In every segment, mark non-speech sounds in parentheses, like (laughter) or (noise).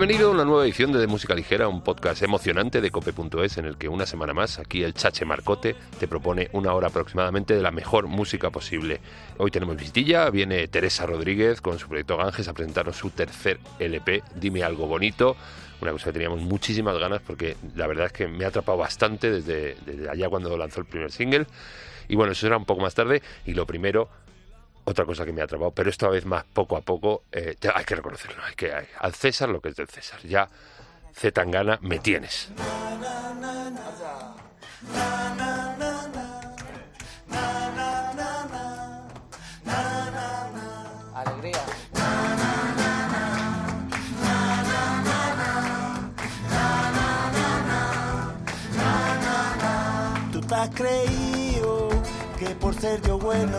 Bienvenido a una nueva edición de, de Música Ligera, un podcast emocionante de cope.es en el que una semana más aquí el Chache Marcote te propone una hora aproximadamente de la mejor música posible. Hoy tenemos visitilla, viene Teresa Rodríguez con su proyecto Ganges a presentarnos su tercer LP, Dime algo bonito, una cosa que teníamos muchísimas ganas porque la verdad es que me ha atrapado bastante desde, desde allá cuando lanzó el primer single. Y bueno, eso será un poco más tarde. Y lo primero, otra cosa que me ha atrapado, pero esta vez más poco a poco, eh, ya hay que reconocerlo, hay que hay, al César lo que es del César. Ya Zetangana me tienes. Alegría. Tú te has creído que por ser yo bueno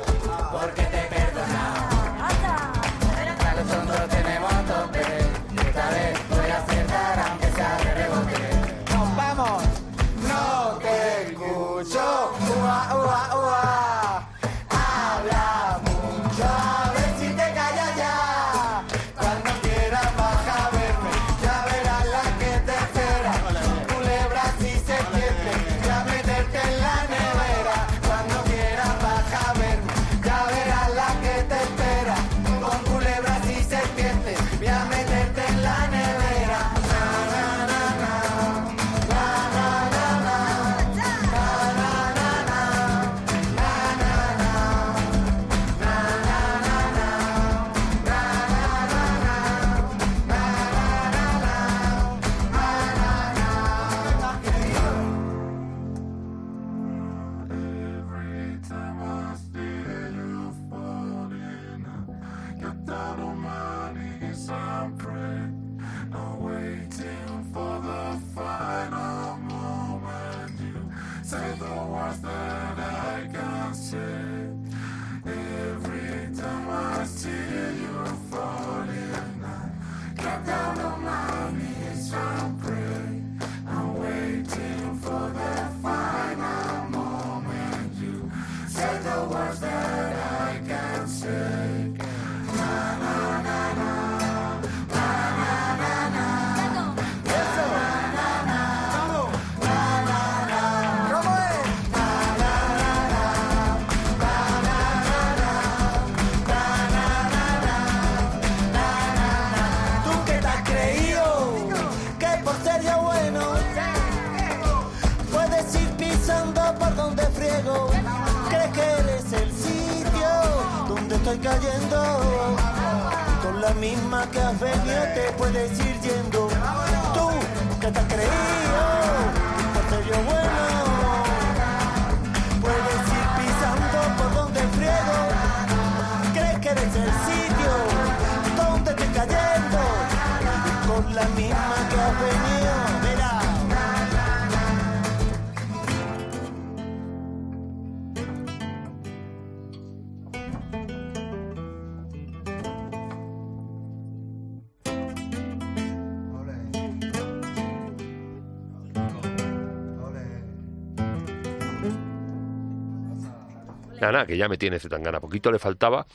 Nada, que ya me tiene Zetangana. Poquito le faltaba,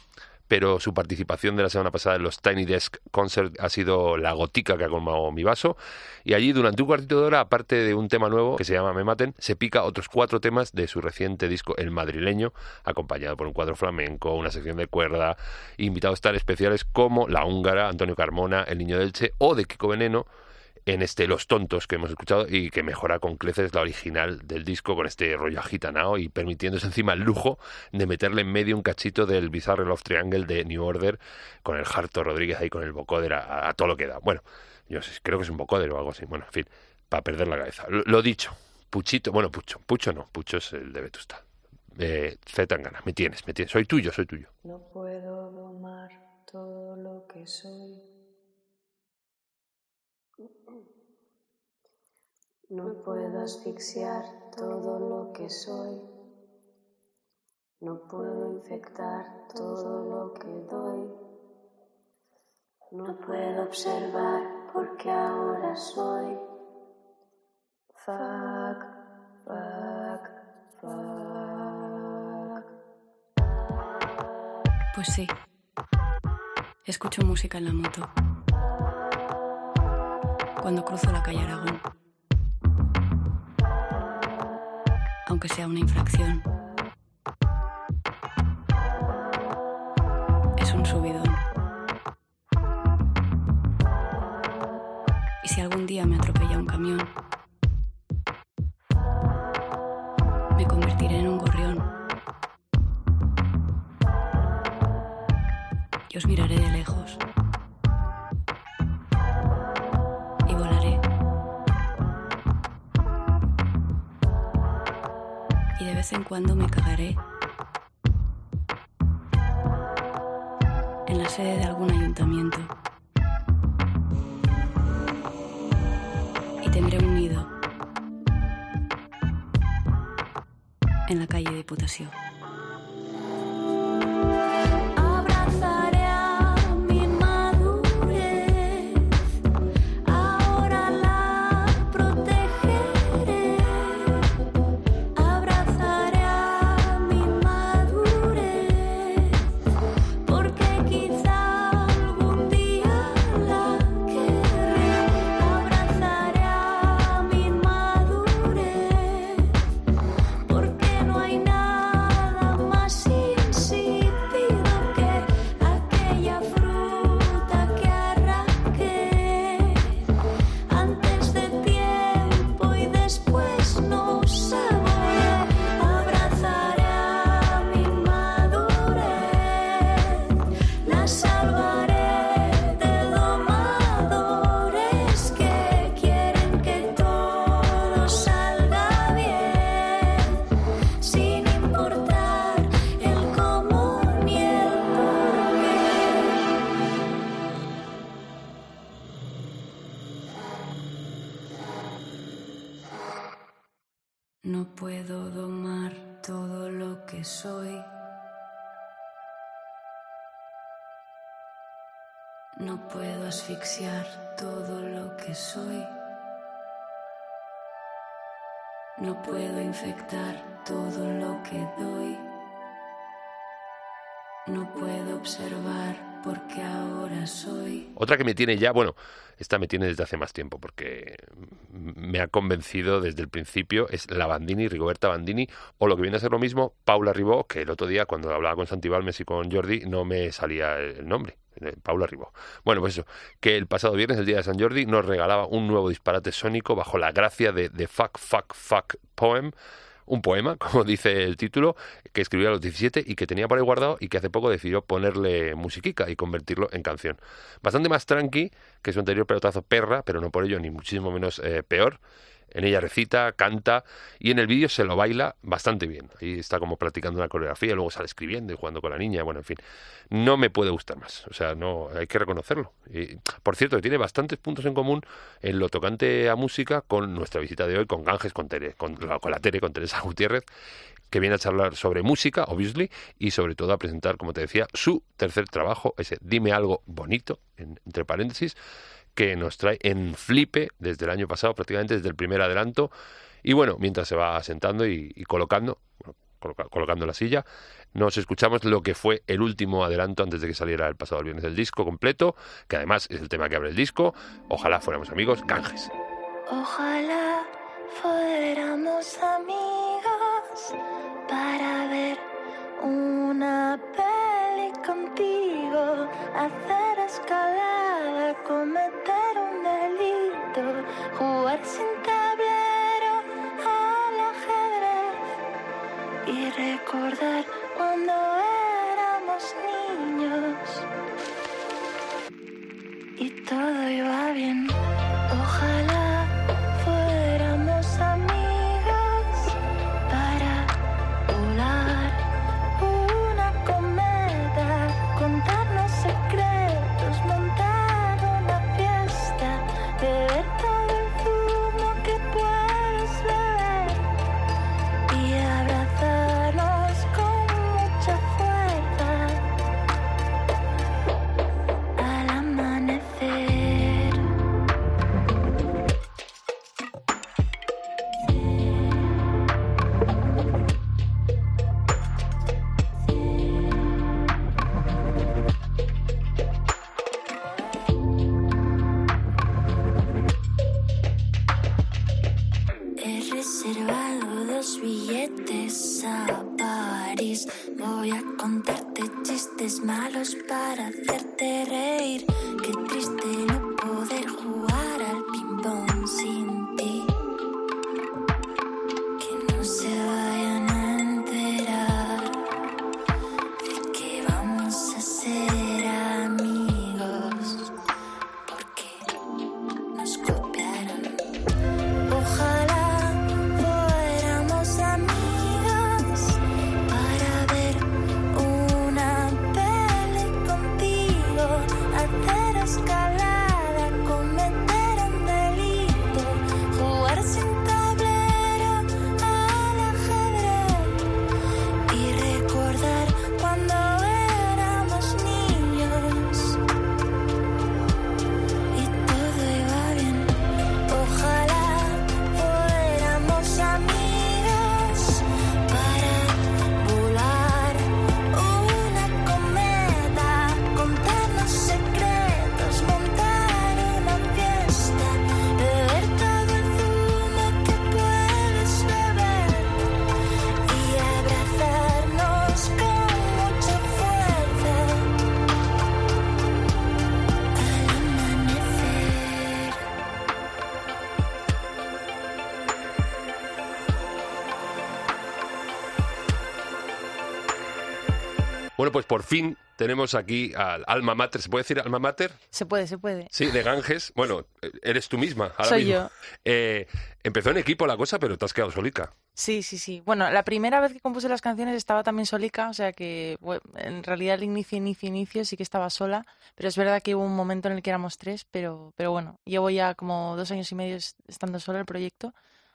pero su participación de la semana pasada en los Tiny Desk Concert ha sido la gotica que ha colmado mi vaso. Y allí, durante un cuartito de hora, aparte de un tema nuevo que se llama Me Maten, se pica otros cuatro temas de su reciente disco El Madrileño, acompañado por un cuadro flamenco, una sección de cuerda, invitados tan especiales como La Húngara, Antonio Carmona, El Niño del Che o de Kiko Veneno en este Los Tontos que hemos escuchado y que mejora con creces la original del disco con este rollo agitanao y permitiéndose encima el lujo de meterle en medio un cachito del Bizarre Love Triangle de New Order con el Harto Rodríguez ahí con el vocoder a, todo lo que da. Bueno, yo creo que es un vocoder o algo así. Bueno, en fin, para perder la cabeza. Lo, dicho, Puchito, bueno, Pucho, Pucho no, Pucho es el de Vetusta. Eh, Zetangana, me tienes, me tienes, soy tuyo, soy tuyo. No puedo domar todo lo que soy No puedo asfixiar todo lo que soy. No puedo infectar todo lo que doy. No puedo observar porque ahora soy. Fuck, fuck, fuck. Pues sí. Escucho música en la moto cuando cruzo la calle Aragón. Aunque sea una infracción. En cuando me cagaré en la sede de algún ayuntamiento. Y tendré un nido en la calle Diputación. Otra que me tiene ya, bueno, esta me tiene desde hace más tiempo porque me ha convencido desde el principio, es la Bandini, Rigoberta Bandini, o lo que viene a ser lo mismo, Paula Ribó, que el otro día cuando hablaba con Santibalmes y con Jordi no me salía el nombre. Paula Ribó. Bueno, pues eso, que el pasado viernes, el día de San Jordi, nos regalaba un nuevo disparate sónico bajo la gracia de The Fuck Fuck Fuck Poem, un poema, (laughs) como dice el título, que escribió a los 17 y que tenía por ahí guardado y que hace poco decidió ponerle musiquica y convertirlo en canción. Bastante más tranqui que su anterior pelotazo Perra, pero no por ello ni muchísimo menos eh, peor. En ella recita, canta y en el vídeo se lo baila bastante bien. Ahí está como practicando una coreografía, luego sale escribiendo y jugando con la niña. Bueno, en fin, no me puede gustar más. O sea, no hay que reconocerlo. Y, por cierto, tiene bastantes puntos en común en lo tocante a música con nuestra visita de hoy, con Ganges, con, Tere, con, la Tere, con Teresa Gutiérrez que viene a charlar sobre música, obviously, y sobre todo a presentar, como te decía, su tercer trabajo, ese Dime algo bonito, entre paréntesis, que nos trae en flipe desde el año pasado, prácticamente desde el primer adelanto. Y bueno, mientras se va sentando y, colocando, colocando la silla, nos escuchamos lo que fue el último adelanto antes de que saliera el pasado viernes del disco completo, que además es el tema que abre el disco. Ojalá fuéramos amigos, Ganges. Ojalá fuéramos amigos para ver una peli contigo, hacer cometer un delito jugar sin tablero al ajedrez y recordar cuando éramos niños y todo iba bien. Ojalá pues por fin tenemos aquí al alma mater. ¿Se puede decir alma mater? Se puede, se puede. Sí, de Ganges. Bueno, eres tú misma. Ahora Soy mismo. yo. Eh, empezó en equipo la cosa, pero te has quedado solica. Sí, sí, sí. Bueno, la primera vez que compuse las canciones estaba también solica, o sea que bueno, en realidad el inicio, inicio, inicio sí que estaba sola, pero es verdad que hubo un momento en el que éramos tres, pero, pero bueno, llevo ya como dos años y medio es- estando sola el proyecto,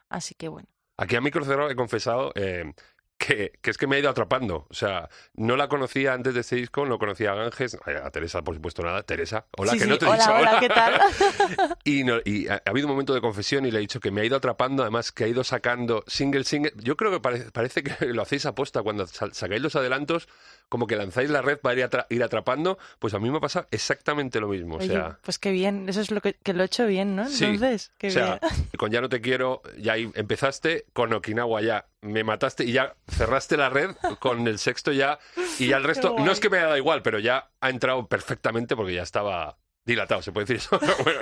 así que bueno. Aquí a micro cerrado he confesado eh, que, que es que me ha ido atrapando. O sea, no la conocía antes de este disco, no conocía a Ganges, a Teresa, por supuesto, nada. Teresa, hola, Sí, que sí, no te he hola, dicho hola, ¿qué tal? (laughs) Y, no- y ha, ha habido un momento de confesión y le he dicho que me ha ido atrapando, además que ha ido sacando single, single. Yo creo que pare- parece que lo hacéis aposta cuando sacáis los adelantos, como que lanzáis la red para ir, atra- ir atrapando. Pues a mí me ha pasado exactamente lo mismo. Oye, o sea, pues qué bien, eso es lo que, que lo he hecho bien, ¿no? Sí. Entonces, qué o sea, bien. (laughs) con Ya no te quiero, ya ahí empezaste, con Okinawa ya me mataste y ya cerraste la red, con el sexto ya, y ya el (laughs) resto, no es que me haya dado igual, pero ya ha entrado perfectamente porque ya estaba dilatado, se puede decir eso. (laughs) Bueno,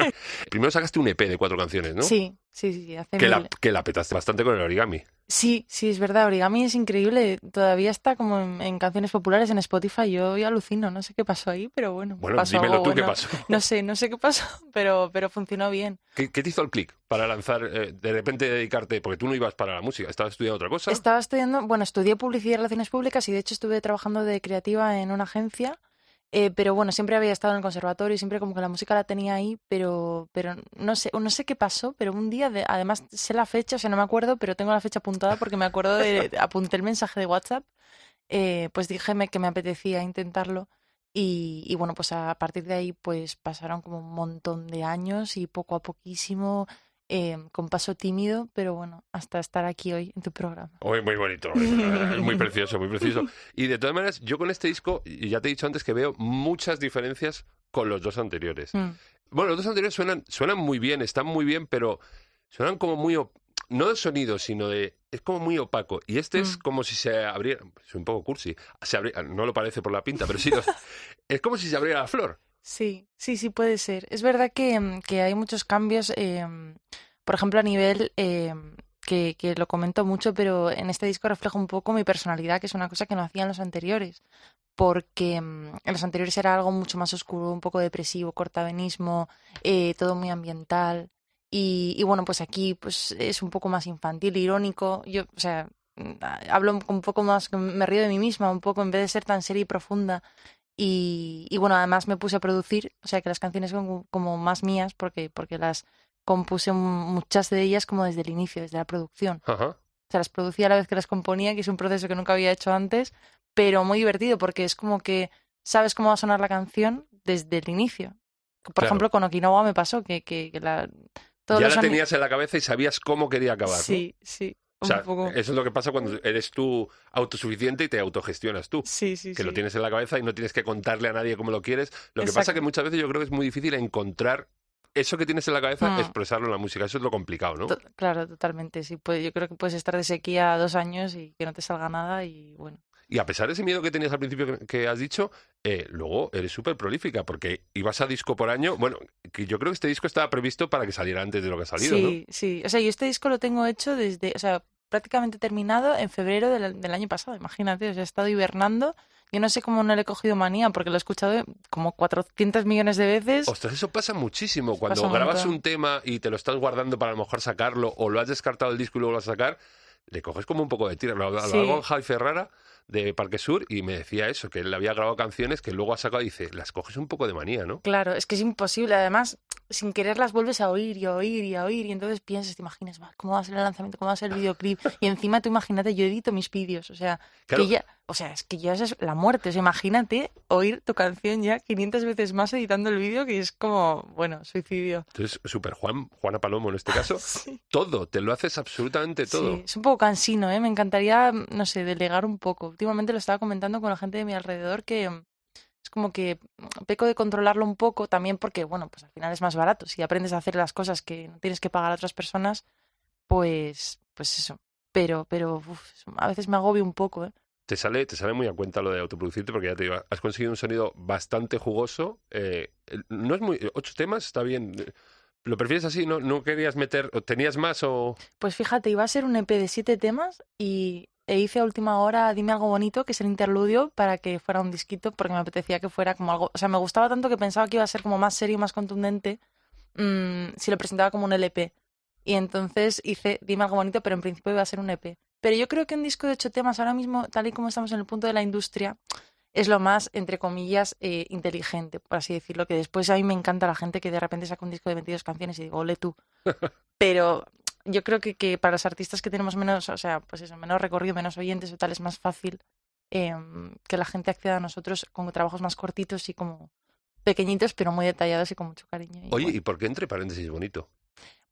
primero sacaste un EP de cuatro canciones, ¿no? Sí, sí, sí, hace Que la, mil- que la petaste bastante con el origami. Sí, sí, es verdad. Origami es increíble. Todavía está como en, en canciones populares en Spotify. Yo, yo alucino. No sé qué pasó ahí, pero bueno. Bueno, pasó dímelo algo tú qué bueno. pasó. (laughs) No sé, no sé qué pasó, (laughs) pero, pero funcionó bien. ¿Qué, qué te hizo el clic para lanzar, eh, de repente dedicarte? Porque tú no ibas para la música, estabas estudiando otra cosa. Estaba estudiando, bueno, estudié publicidad y relaciones públicas y de hecho estuve trabajando de creativa en una agencia. Eh, pero bueno, siempre había estado en el conservatorio y siempre como que la música la tenía ahí, pero, pero no sé, no sé qué pasó, pero un día, de- además sé la fecha, o sea, no me acuerdo, pero tengo la fecha apuntada porque me acuerdo de, (laughs) apunté el mensaje de WhatsApp, eh, pues dije me- que me apetecía intentarlo y, y bueno, pues a partir de ahí pues pasaron como un montón de años y poco a poquísimo, eh, con paso tímido, pero bueno, hasta estar aquí hoy en tu programa. Muy, muy bonito, es muy (laughs) precioso, muy precioso. Y de todas maneras, yo con este disco, ya te he dicho antes que veo muchas diferencias con los dos anteriores. Mm. Bueno, los dos anteriores suenan, suenan muy bien, están muy bien, pero suenan como muy, no de sonido, sino de, es como muy opaco. Y este es Mm. como si se abriera, es un poco cursi, se abri- no lo parece por la pinta, pero sí, lo- es (laughs) como si se abriera la flor. Sí, sí, sí puede ser. Es verdad que, mm, que hay muchos cambios, em, por ejemplo, a nivel em, que, que lo comento mucho, pero en este disco refleja un poco mi personalidad, que es una cosa que no hacía en los anteriores, porque mm, en los anteriores era algo mucho más oscuro, un poco depresivo, cortavenismo, eh, todo muy ambiental. Y, y bueno, pues aquí pues es un poco más infantil, irónico. Yo, o sea, mm, hablo un poco más, me río de mí misma, un poco en vez de ser tan seria y profunda. Y, y bueno, además me puse a producir, o sea que las canciones son como, más mías, porque, porque las compuse mu- muchas de ellas como desde el inicio, desde la producción. Ajá. O sea, las producía a la vez que las componía, que es un proceso que nunca había hecho antes, pero muy divertido porque es como que sabes cómo va a sonar la canción desde el inicio. Por Claro. ejemplo, con Okinawa me pasó que, que, que la, todos ya la tenías en la cabeza y sabías cómo quería acabar. ¿no? Sí, sí. O Un sea, poco. eso es lo que pasa cuando eres tú autosuficiente y te autogestionas tú. Sí, sí, que lo tienes en la cabeza y no tienes que contarle a nadie cómo lo quieres. Lo que pasa Exacto. que muchas veces yo creo que es muy difícil encontrar eso que tienes en la cabeza, Mm. expresarlo en la música. Eso es lo complicado, ¿no? To- Claro, totalmente. Sí, pues yo creo que puedes estar de sequía dos años y que no te salga nada y bueno. Y a pesar de ese miedo que tenías al principio que, que has dicho, eh, luego eres súper prolífica porque ibas a disco por año. Bueno, que yo creo que este disco estaba previsto para que saliera antes de lo que ha salido, sí, sí. O sea, yo este disco lo tengo hecho desde, o sea, prácticamente terminado en febrero del, del año pasado, imagínate. O sea, he estado hibernando. Yo no sé cómo no le he cogido manía porque lo he escuchado como 400 millones de veces. ¿no? Ostras, eso pasa muchísimo. Cuando Pasa un grabas montón. un tema y te lo estás guardando para a lo mejor sacarlo o lo has descartado el disco y luego lo vas a sacar, le coges como un poco de tira. Lo, lo Sí. hago con Javi Ferrara de Parque Sur y me decía eso, que él había grabado canciones que luego ha sacado y dice, las coges un poco de manía, ¿no? Claro, es que es imposible. Además, sin querer las vuelves a oír y a oír y a oír. Y entonces piensas, te imaginas, "Va, ¿cómo va a ser el lanzamiento? ¿Cómo va a ser el (laughs) videoclip? Y encima tú imagínate, yo edito mis vídeos. O sea, Claro. que ya, o sea, es que ya es la muerte. O sea, imagínate oír tu canción ya 500 veces más editando el vídeo, que es como, bueno, suicidio. Entonces, Super Juan, Juana Palomo en este caso, (laughs) Sí. todo, te lo haces absolutamente todo. Sí, es un poco cansino, ¿eh? Me encantaría, no sé, delegar un poco. Últimamente lo estaba comentando con la gente de mi alrededor que mm, es como que mm, peco de controlarlo un poco también porque, bueno, pues al final es más barato. Si aprendes a hacer las cosas que no tienes que pagar a otras personas, pues, pues eso. Pero, pero uf, a veces me agobio un poco, ¿eh? Te sale, te sale muy a cuenta lo de autoproducirte porque ya te digo, has conseguido un sonido bastante jugoso. eh, no es muy. Ocho temas, está bien. ¿Lo prefieres así? ¿No, no querías meter. o ¿Tenías más o.? Pues fíjate, iba a ser un EP de siete temas y e hice a última hora Dime algo bonito, que es el interludio, para que fuera un disquito, porque me apetecía que fuera como algo. O sea, me gustaba tanto que pensaba que iba a ser como más serio, más contundente, mm, si lo presentaba como un LP. Y entonces hice Dime algo bonito, pero en principio iba a ser un EP. Pero yo creo que un disco de ocho temas, ahora mismo, tal y como estamos en el punto de la industria, es lo más, entre comillas, eh, inteligente, por así decirlo. Que después a mí me encanta la gente que de repente saca un disco de 22 canciones y digo, ole tú. (laughs) Pero yo creo que, que para los artistas que tenemos menos, o sea, pues eso, menos recorrido, menos oyentes o tal, es más fácil em, que la gente acceda a nosotros con trabajos más cortitos y como pequeñitos, pero muy detallados y con mucho cariño. Y Oye, bueno, ¿y por qué entre paréntesis bonito?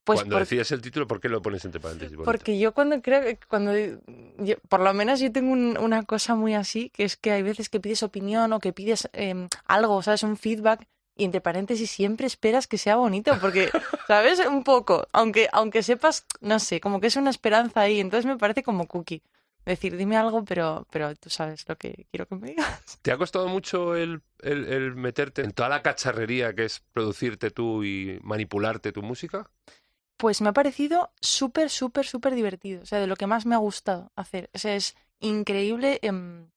Pues Cuando por- decides el título, ¿por qué lo pones entre paréntesis porque yo cuando creo que cuando yo- por lo menos yo tengo un- una cosa muy así, que es que hay veces que pides opinión o que pides em, algo, ¿sabes? Un feedback y entre paréntesis siempre esperas que sea bonito, porque, (laughs) ¿sabes? Un poco, aunque aunque sepas, no sé, como que es una esperanza ahí, entonces me parece como cookie. Decir, dime algo, pero pero tú sabes lo que quiero que me digas. (laughs) ¿Te ha costado mucho el, el- el meterte en toda la cacharrería que es producirte tú y manipularte tu música? Pues me ha parecido súper, súper, súper divertido. O sea, de lo que más me ha gustado hacer. O sea, es increíble. em,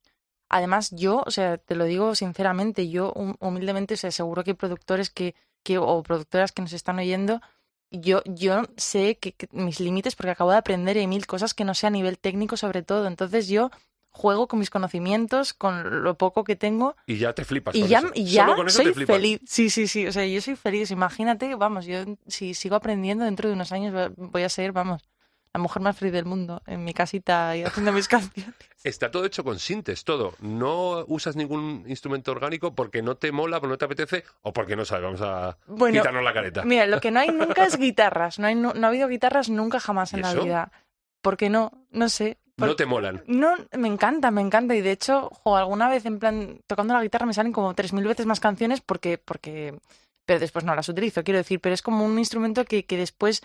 Además, yo, o sea, te lo digo sinceramente, yo hum- humildemente, o sea, seguro que hay productores que, que, o productoras que nos están oyendo, yo, yo sé que, mis límites, porque acabo de aprender y mil cosas que no sé a nivel técnico sobre todo. Entonces yo juego con mis conocimientos, con lo poco que tengo, Y ya te flipas y con ya, eso. y ya Solo con eso soy te flipas. feliz. Sí, sí, sí. O sea, yo soy feliz. Imagínate, vamos, yo si sigo aprendiendo dentro de unos años voy a ser, vamos, la mujer más feliz del mundo en mi casita y haciendo mis (laughs) canciones. Está todo hecho con sintes, todo. No usas ningún instrumento orgánico porque no te mola, porque no te apetece o porque no sabes. Vamos a Bueno, quitarnos la careta. Mira, lo que no hay (laughs) nunca es guitarras. No, hay, no, no ha habido guitarras nunca jamás ¿Y en la vida. ¿Por qué no? No sé. No te molan. No, me encanta, me encanta. Y de hecho, jo, alguna vez en plan, tocando la guitarra me salen como 3.000 veces más canciones porque, porque, pero después no las utilizo, quiero decir, pero es como un instrumento que, que después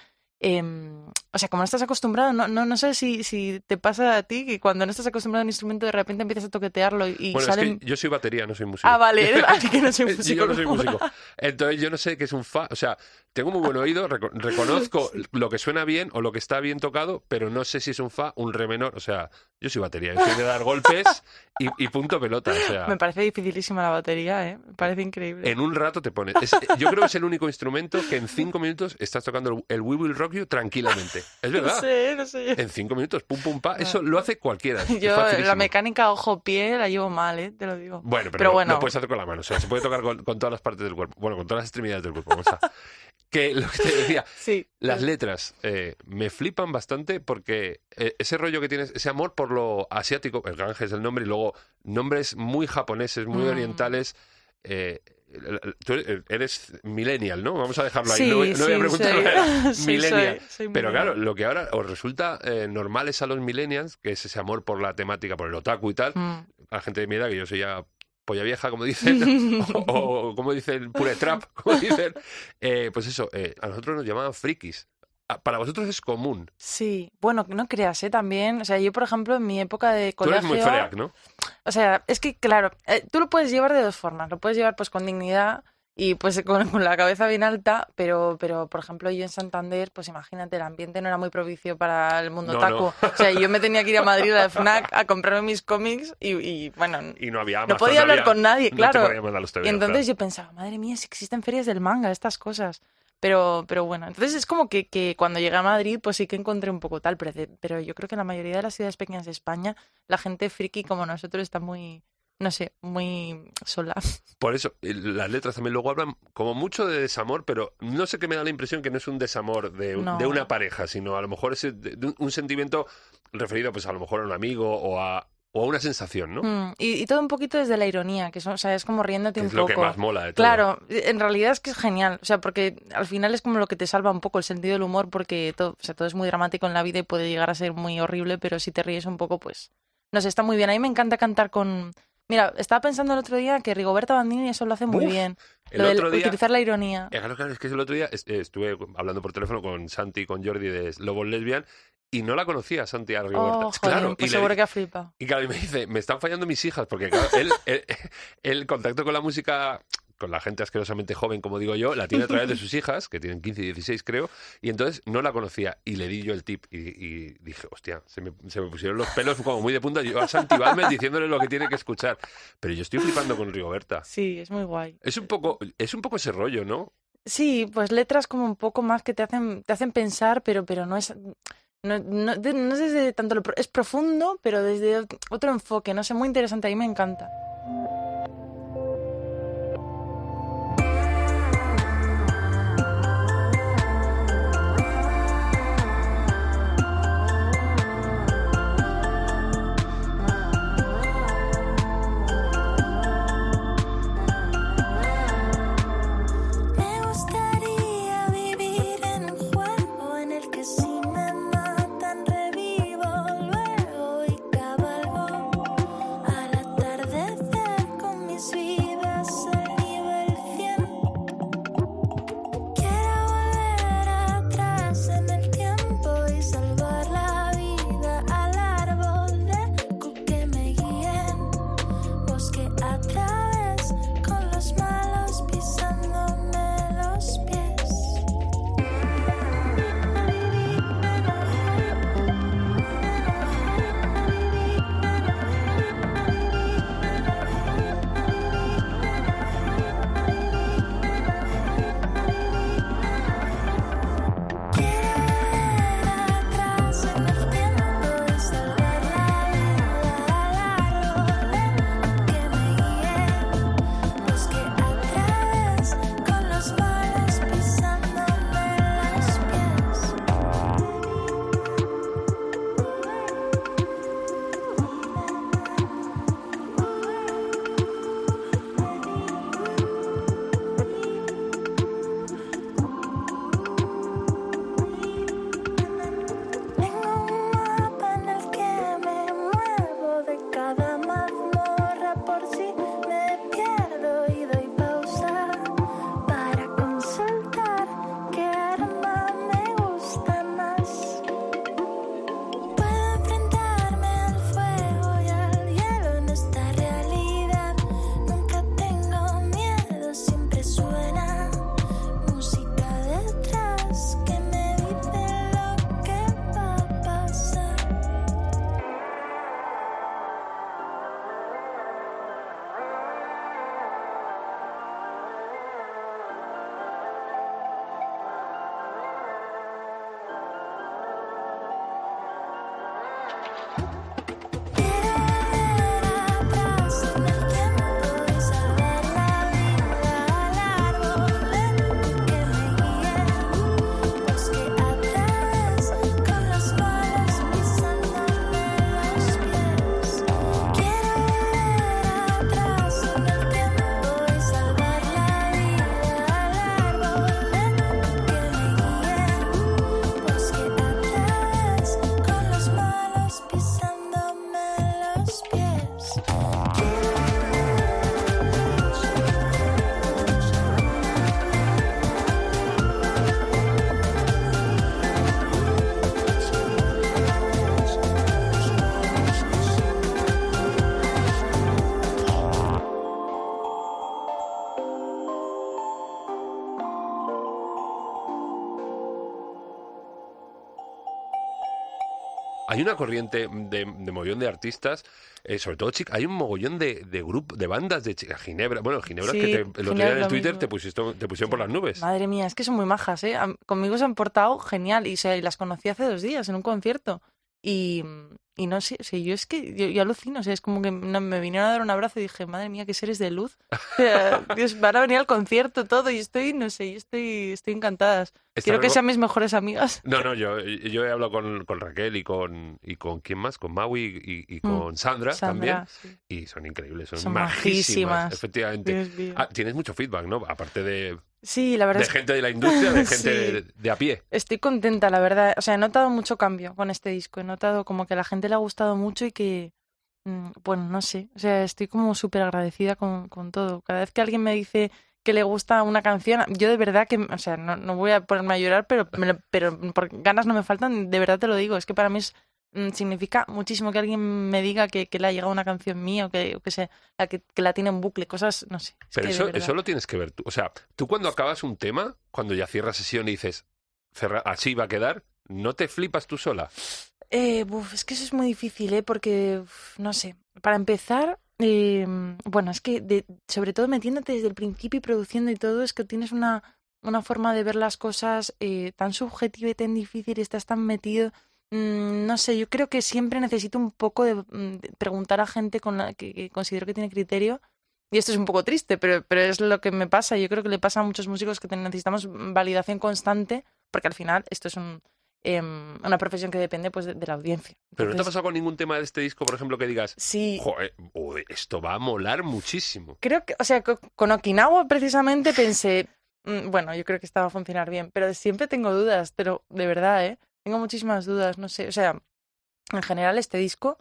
em, o sea, como no estás acostumbrado, no, no, no sé si, si te pasa a ti que cuando no estás acostumbrado a un instrumento de repente empiezas a toquetearlo y Bueno, salen... es que yo soy batería, no soy músico. Ah, vale, así (laughs) que no soy músico. yo no soy músico. Entonces yo no sé qué es un fa. O sea, tengo muy buen oído, reco- (laughs) reconozco lo que suena bien o lo que está bien tocado, pero no sé si es un fa, un re menor. O sea, yo soy batería, yo soy de dar golpes (laughs) y, y punto pelota. O sea, Me parece dificilísima la batería, ¿eh? Me parece increíble. en un rato te pones. es- yo creo que es el único instrumento que en cinco minutos estás tocando el, el We Will Rock Tranquilamente. (laughs) Es No verdad. sé, no sé. En cinco minutos, pum pum pa. Eso lo hace cualquiera. Yo la mecánica ojo-pie la llevo mal, ¿eh? Te lo digo. Bueno, pero, bueno. lo puedes hacer con la mano. O sea, se puede tocar con, con todas las partes del cuerpo. Bueno, con todas las extremidades del cuerpo. (laughs) Que lo que te decía, Sí. las letras eh, me flipan bastante porque eh, ese rollo que tienes, ese amor por lo asiático, el Ganges es el nombre, y luego nombres muy japoneses, muy Mm. orientales. eh, tú eres millennial, ¿no? Vamos a dejarlo ahí. Sí, no, voy, no voy a sí, preguntar. (laughs) (laughs) sí, millennial. soy- soy Pero claro, lo que ahora os resulta eh, normal es a los millennials, que es ese amor por la temática, por el otaku y tal, Mm. a la gente de mi edad, que yo soy ya polla vieja, como dicen, (laughs) o, o como dicen, pure trap, como dicen, eh, pues eso, eh, a nosotros nos llamaban frikis. Ah, Para vosotros es común. Sí, bueno, no creas, ¿eh? También, o sea, yo, por ejemplo, en mi época de Tú eres colegio... muy freak, ¿no? O sea, es que, claro, eh, tú lo puedes llevar de dos formas. Lo puedes llevar, pues, con dignidad y, pues, (laughs) con, con la cabeza bien alta, pero, pero, por ejemplo, yo en Santander, pues, imagínate, el ambiente no era muy propicio para el mundo No, taco. O sea, yo me tenía que ir a Madrid a la FNAC a comprarme mis cómics y, y, bueno, Y no había no Amazon, podía hablar había- con nadie, no te claro. Y entonces claro. yo pensaba, madre mía, si existen ferias del manga, estas cosas. Pero, pero bueno, entonces es como que, que cuando llegué a Madrid, pues sí que encontré un poco tal, pero, de- pero yo creo que en la mayoría de las ciudades pequeñas de España, la gente friki como nosotros está muy, no sé, muy sola. (laughs) Por eso, las letras también luego hablan como mucho de desamor, pero no sé qué me da la impresión que no es un desamor de, un- No. de una pareja, sino a lo mejor es de- de un, un sentimiento referido pues a lo mejor a un amigo o a, o a una sensación, ¿no? Mm, y, y todo un poquito desde la ironía, que son, o sea, es como riéndote un es lo que poco. más mola de todo. Claro, en realidad es que es genial, o sea, porque al final es como lo que te salva un poco el sentido del humor, porque todo, o sea, todo es muy dramático en la vida y puede llegar a ser muy horrible, pero si te ríes un poco, pues, no sé, está muy bien. A mí me encanta cantar con... Mira, estaba pensando el otro día que Rigoberta Bandini eso lo hace muy Uf, bien, el lo de otro día- utilizar la ironía. Eh, Claro, claro, es que el otro día eh, estuve hablando por teléfono con Santi y con Jordi de Lobos Lesbian y no la conocía Santi a Rigoberta. Oh, (laughs) claro, pues y le- seguro que ha flipado. Y claro, y me dice, me están fallando mis hijas, porque claro, él, (laughs) él- el contacto con la música, con la gente asquerosamente joven, como digo yo, la tiene a través de sus (laughs) hijas, que tienen 15 y 16 creo, y entonces no la conocía. Y le di yo el tip y, y dije, hostia, se me, se me pusieron los pelos como muy de punta. Yo a Santi Balmes diciéndole lo que tiene que escuchar. Pero yo estoy flipando con Rigoberta. Sí, es muy guay. Es un poco, es un poco ese rollo, ¿no? Sí, pues letras como un poco más que te hacen, te hacen pensar, pero, pero no es... No, no, no es desde tanto lo es profundo, pero desde ot- otro enfoque, no sé, muy interesante, a mí me encanta. Hay una corriente de, de mogollón de artistas, eh, sobre todo chicas, hay un mogollón de, de grupos, de bandas de chicas. Ginebra, bueno, Ginebra Sí, que te, el otro Ginebra en lo Twitter te, pusiste, te pusieron por las nubes. Madre mía, es que son muy majas, ¿eh? Conmigo se han portado genial y, y las conocí hace dos días en un concierto. Y, y no sé, o sea, yo es que yo, yo alucino, o sea, es como que no- me vinieron a dar un abrazo y dije, madre mía, qué seres de luz. O sea, (laughs) Dios, van a venir al concierto todo y estoy, no sé, yo estoy, estoy encantada. Está Quiero que sean mis mejores amigas. No, no, yo, yo he hablado con, con Raquel y con, y con quién más, con Maui y, y con Sandra, también. Mm, sí. Y son increíbles, son, Son majísimas, majísimas. efectivamente. Ah, tienes mucho feedback, ¿no? Aparte de, Sí, la verdad de es que gente de la industria, de (laughs) gente Sí. de, de a pie. estoy contenta, la verdad. O sea, he notado mucho cambio con este disco. He notado como que a la gente le ha gustado mucho y que, mm, bueno, no sé. O sea, estoy como súper agradecida con, con todo. Cada vez que alguien me dice que le gusta una canción, yo de verdad que, o sea, no, no voy a ponerme a llorar, pero, pero por ganas no me faltan, de verdad te lo digo. Es que para mí es, significa muchísimo que alguien me diga que, que le ha llegado una canción mía o que, o que, se, la que, que la tiene en bucle, cosas, no sé. es Pero eso, eso lo tienes que ver tú. O sea, tú cuando acabas un tema, cuando ya cierras sesión y dices, "Cerra- así va a quedar, ¿no te flipas tú sola? Eh, buf, es que eso es muy difícil, ¿eh? Porque, uf, no sé, para empezar, eh, bueno, es que de- sobre todo metiéndote desde el principio y produciendo y todo, es que tienes una, una forma de ver las cosas eh, tan subjetiva y tan difícil y estás tan metido. Mm, no sé, yo creo que siempre necesito un poco de, mm, de preguntar a gente con la que, que considero que tiene criterio. Y esto es un poco triste, pero, pero es lo que me pasa. Yo creo que le pasa a muchos músicos que necesitamos validación constante, porque al final esto es un, em, una profesión que depende pues de, de la audiencia. Pero no te ha pasado con ningún tema de este disco, por ejemplo, que digas, Sí, joder, esto va a molar muchísimo. creo que, o sea, co- con Okinawa precisamente pensé, mm, bueno, yo creo que estaba a funcionar bien, pero siempre tengo dudas, pero de verdad, ¿eh? Tengo muchísimas dudas, no sé, o sea, en general este disco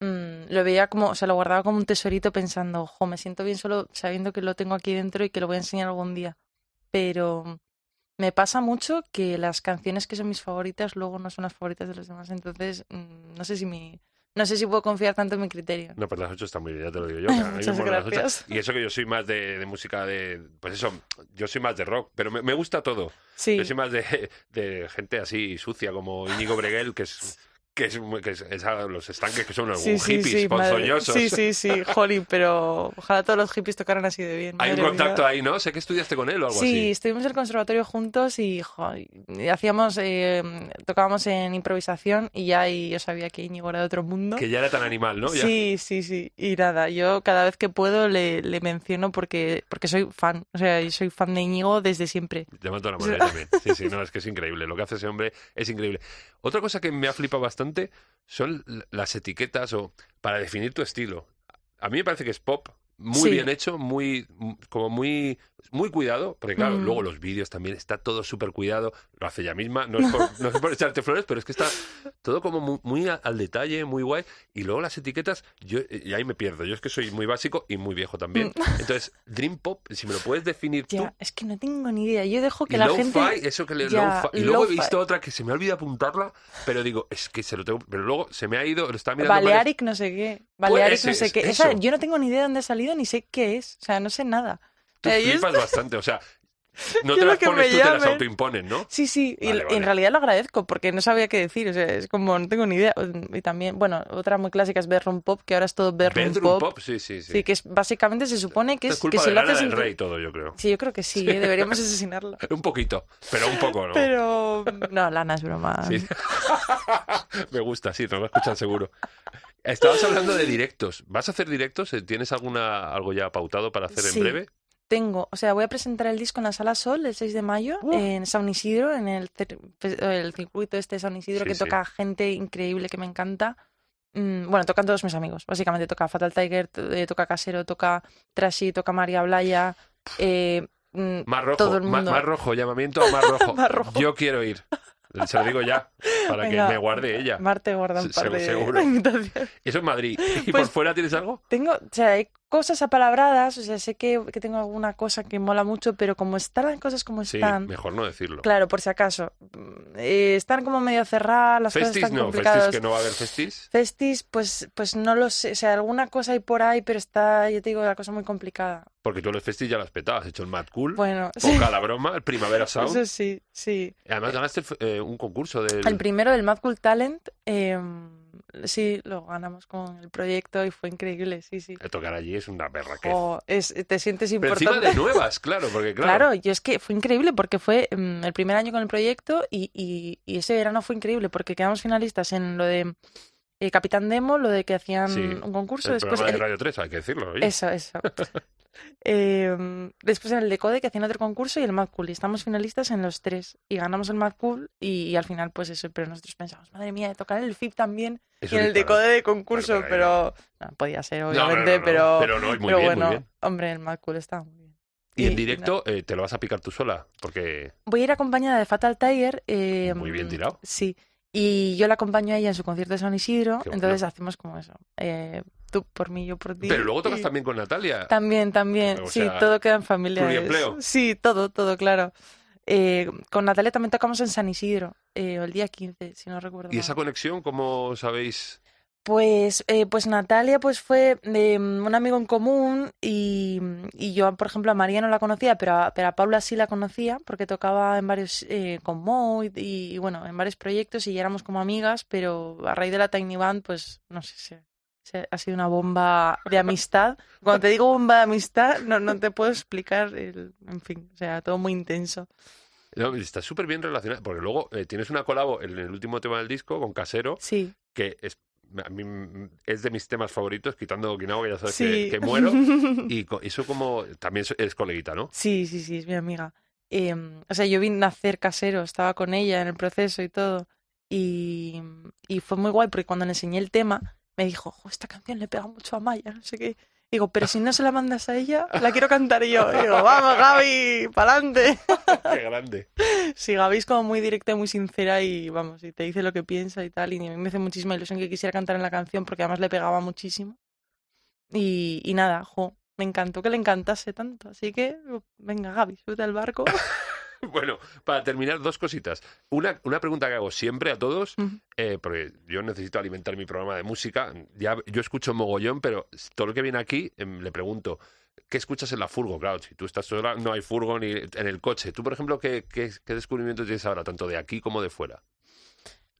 mm, lo veía como, o sea, lo guardaba como un tesorito pensando, ojo, me siento bien solo sabiendo que lo tengo aquí dentro y que lo voy a enseñar algún día. Pero me pasa mucho que las canciones que son mis favoritas luego no son las favoritas de los demás, entonces mm, no sé si mi, no sé si puedo confiar tanto en mi criterio. No, pues las ocho están muy bien, ya te lo digo yo. (laughs) Muchas ocho. gracias. Y eso que yo soy más de, de música de. Pues eso, yo soy más de rock, pero me, me gusta todo. Sí. Yo soy más de, de gente así sucia como Íñigo Breguel, que es. Que es, muy- que es- es a los estanques que son algún Sí, sí, hippies sí, ponzoñosos. Sí, sí, sí, (laughs) pero ojalá todos los hippies tocaran así de bien. Hay un contacto mía. ahí, ¿no? Sé que estudiaste con él o algo Sí, así. estuvimos en el conservatorio juntos y, jo, y hacíamos, eh, tocábamos en improvisación y ya y yo sabía que Íñigo era de otro mundo. Que ya era tan animal, ¿no? Ya. Sí, sí, sí. Y nada, yo cada vez que puedo le, le menciono porque, porque soy fan. O sea, yo soy fan de Íñigo desde siempre. Mato la manera también. Sí, sí, no, es que es increíble. Lo que hace ese hombre es increíble. Otra cosa que me ha flipado bastante son las etiquetas o para definir tu estilo. A mí me parece que es pop, muy Sí. bien hecho, muy como muy muy cuidado, porque claro, Mm. luego los vídeos también está todo súper cuidado, lo hace ella misma, no es, por, (laughs) no es por echarte flores, pero es que está todo como muy, muy a- al detalle, muy guay, y luego las etiquetas, yo y ahí me pierdo, yo es que soy muy básico y muy viejo también. Entonces, Dream Pop, si me lo puedes definir tú, Mm. Ya, es que no tengo ni idea. Yo dejo que y la gente... eso que le Ya. Y luego he visto otra que se me ha olvidado apuntarla, pero digo, es que se lo tengo. Pero luego se me ha ido, lo estaba mirando. Balearic no sé qué. Balearic ese no sé qué. Esa, yo no tengo ni idea de dónde ha salido ni sé qué es. O sea, no sé nada. Tú Eh, yo flipas bastante, o sea, (laughs) no te lo las que pones tú, te las autoimponen, ¿no? Sí, sí, y Vale, l- vale. en realidad lo agradezco porque no sabía qué decir, o sea, es como no tengo ni idea. Y también, bueno, otra muy clásica es Bedroom Pop, que ahora es todo Bedroom, Bedroom Pop. pop, sí, sí, sí. Sí, que es básicamente se supone que es, es culpa que si de lo haces en- Rey todo, yo creo. Sí, yo creo que sí, ¿eh? (laughs) deberíamos asesinarla. Un poquito, pero un poco, ¿no? Pero no, Lana es broma. Sí. (laughs) me gusta, sí, nos va a escuchar seguro. Estabas hablando de (laughs) directos. ¿Vas a hacer directos? ¿Tienes alguna algo ya pautado para hacer Sí. en breve? Tengo, o sea, voy a presentar el disco en la Sala Sol el 6 de mayo en San Isidro, en el, fe- el circuito este de San Isidro, Sí, que sí. toca gente increíble que me encanta. Mm, bueno, tocan todos mis amigos, básicamente. Toca Fatal Tiger, eh, toca Casero, toca Trashy, toca María Blaya. eh, mm, Más rojo, Todo el ma- mundo. más rojo, llamamiento a más (laughs) rojo. Más rojo. Yo quiero ir. (laughs) Se lo digo ya, para venga, que me guarde ella. Marte guarda un Se- par de seguro. (laughs) Eso en Madrid. ¿Y Pues- por fuera tienes algo? Tengo, o sea, he cosas apalabradas, o sea, sé que, que tengo alguna cosa que mola mucho, pero como están las cosas como Sí, están, mejor no decirlo. claro, por si acaso, mm, eh, están como medio cerradas, las cosas Festis están no, complicadas. Festis que no va a haber Festis. Festis, pues, pues no lo sé, o sea, alguna cosa hay por ahí, pero está, yo te digo, la cosa muy complicada. Porque tú en los Festis ya las petabas. Has hecho el Mad Cool, Bueno, sí, Poca la broma, el Primavera (laughs) Sound. eso sí, sí. Además ganaste eh, un concurso del... El primero, el Mad Cool Talent, eh, sí, lo ganamos con el proyecto y fue increíble, sí, sí. Eh, Tocar allí es una perra que... Oh, es, te sientes Pero importante. encima de (laughs) nuevas, claro, porque claro... Claro, yo es que fue increíble porque fue mm, el primer año con el proyecto y, y- y ese verano fue increíble porque quedamos finalistas en lo de eh, Capitán Demo, lo de que hacían Sí, un concurso, el después programa de el- Radio 3, hay que decirlo. oye. Eso, eso. (laughs) Eh, después en el Decode que hacían otro concurso y el Mad Cool. Y estamos finalistas en los tres. Y ganamos el Mad Cool y, y al final, pues eso. Pero nosotros pensamos, madre mía, de tocar el FIP también Eso y en el. Decode de concurso. Claro, pero pero no, podía ser, obviamente. no, pero, pero no, y muy pero bien, muy bueno, bien. hombre, el Mad Cool está muy bien. Y en y- directo eh, te lo vas a picar tú sola, porque Voy a ir acompañada de Fatal Tiger. eh, Muy bien tirado. Sí. Y yo la acompaño a ella en su concierto de San Isidro. Bueno. Entonces hacemos como eso. eh, tú por mí, yo por ti. Pero luego tocas y- también con Natalia. También, también. O sí, sea, todo queda en familia. pluriempleo. Sí, todo, todo, claro. Eh, con Natalia también tocamos en San Isidro, eh, el día 15, si no recuerdo ¿Y mal. esa conexión, cómo sabéis? Pues, eh, pues Natalia pues fue de mm, un amigo en común y, y yo, por ejemplo, a María no la conocía, pero a, pero a Paula sí la conocía porque tocaba en varios, eh, con Mo y, y, bueno, en varios proyectos y ya éramos como amigas, pero a raíz de la Tiny Band, pues no sé, se- ha sido una bomba de (laughs) amistad. Cuando te digo bomba de amistad, no, no te puedo explicar, el, en fin, o sea, todo muy intenso. No, está súper bien relacionada, porque luego eh, tienes una colabo en el último tema del disco con Casero, Sí, que es, a mí es de mis temas favoritos, quitando Okinawa, que ya sabes sí. que, que muero. (laughs) Y eso como también eres coleguita, ¿no? Sí, sí, sí, es mi amiga. Em, o sea, yo vi nacer casero, estaba con ella en el proceso y todo. Y, y fue muy guay porque cuando le enseñé el tema, me dijo, "Jo, esta canción le pega mucho a Maya, no sé qué. Digo, pero (laughs) si no se la mandas a ella, la quiero cantar yo. Y digo, vamos, Gaby, pa'lante. (laughs) Qué grande. Sí, Gaby es como muy directa y muy sincera y vamos, y te dice lo que piensa y tal. Y a mí me hace muchísima ilusión que quisiera cantar en la canción porque además le pegaba muchísimo. Y, y nada, jo, me encantó que le encantase tanto. Así que, venga, Gaby, sube al barco. (laughs) (laughs) Bueno, para terminar, dos cositas. Una, una pregunta que hago siempre a todos, eh, porque yo necesito alimentar mi programa de música. Ya, yo escucho mogollón, pero todo lo que viene aquí em, le pregunto, ¿qué escuchas en la furgo? Claro, si tú estás sola, no hay furgo ni en el coche. Tú, por ejemplo, ¿qué, qué, qué descubrimiento tienes ahora, tanto de aquí como de fuera?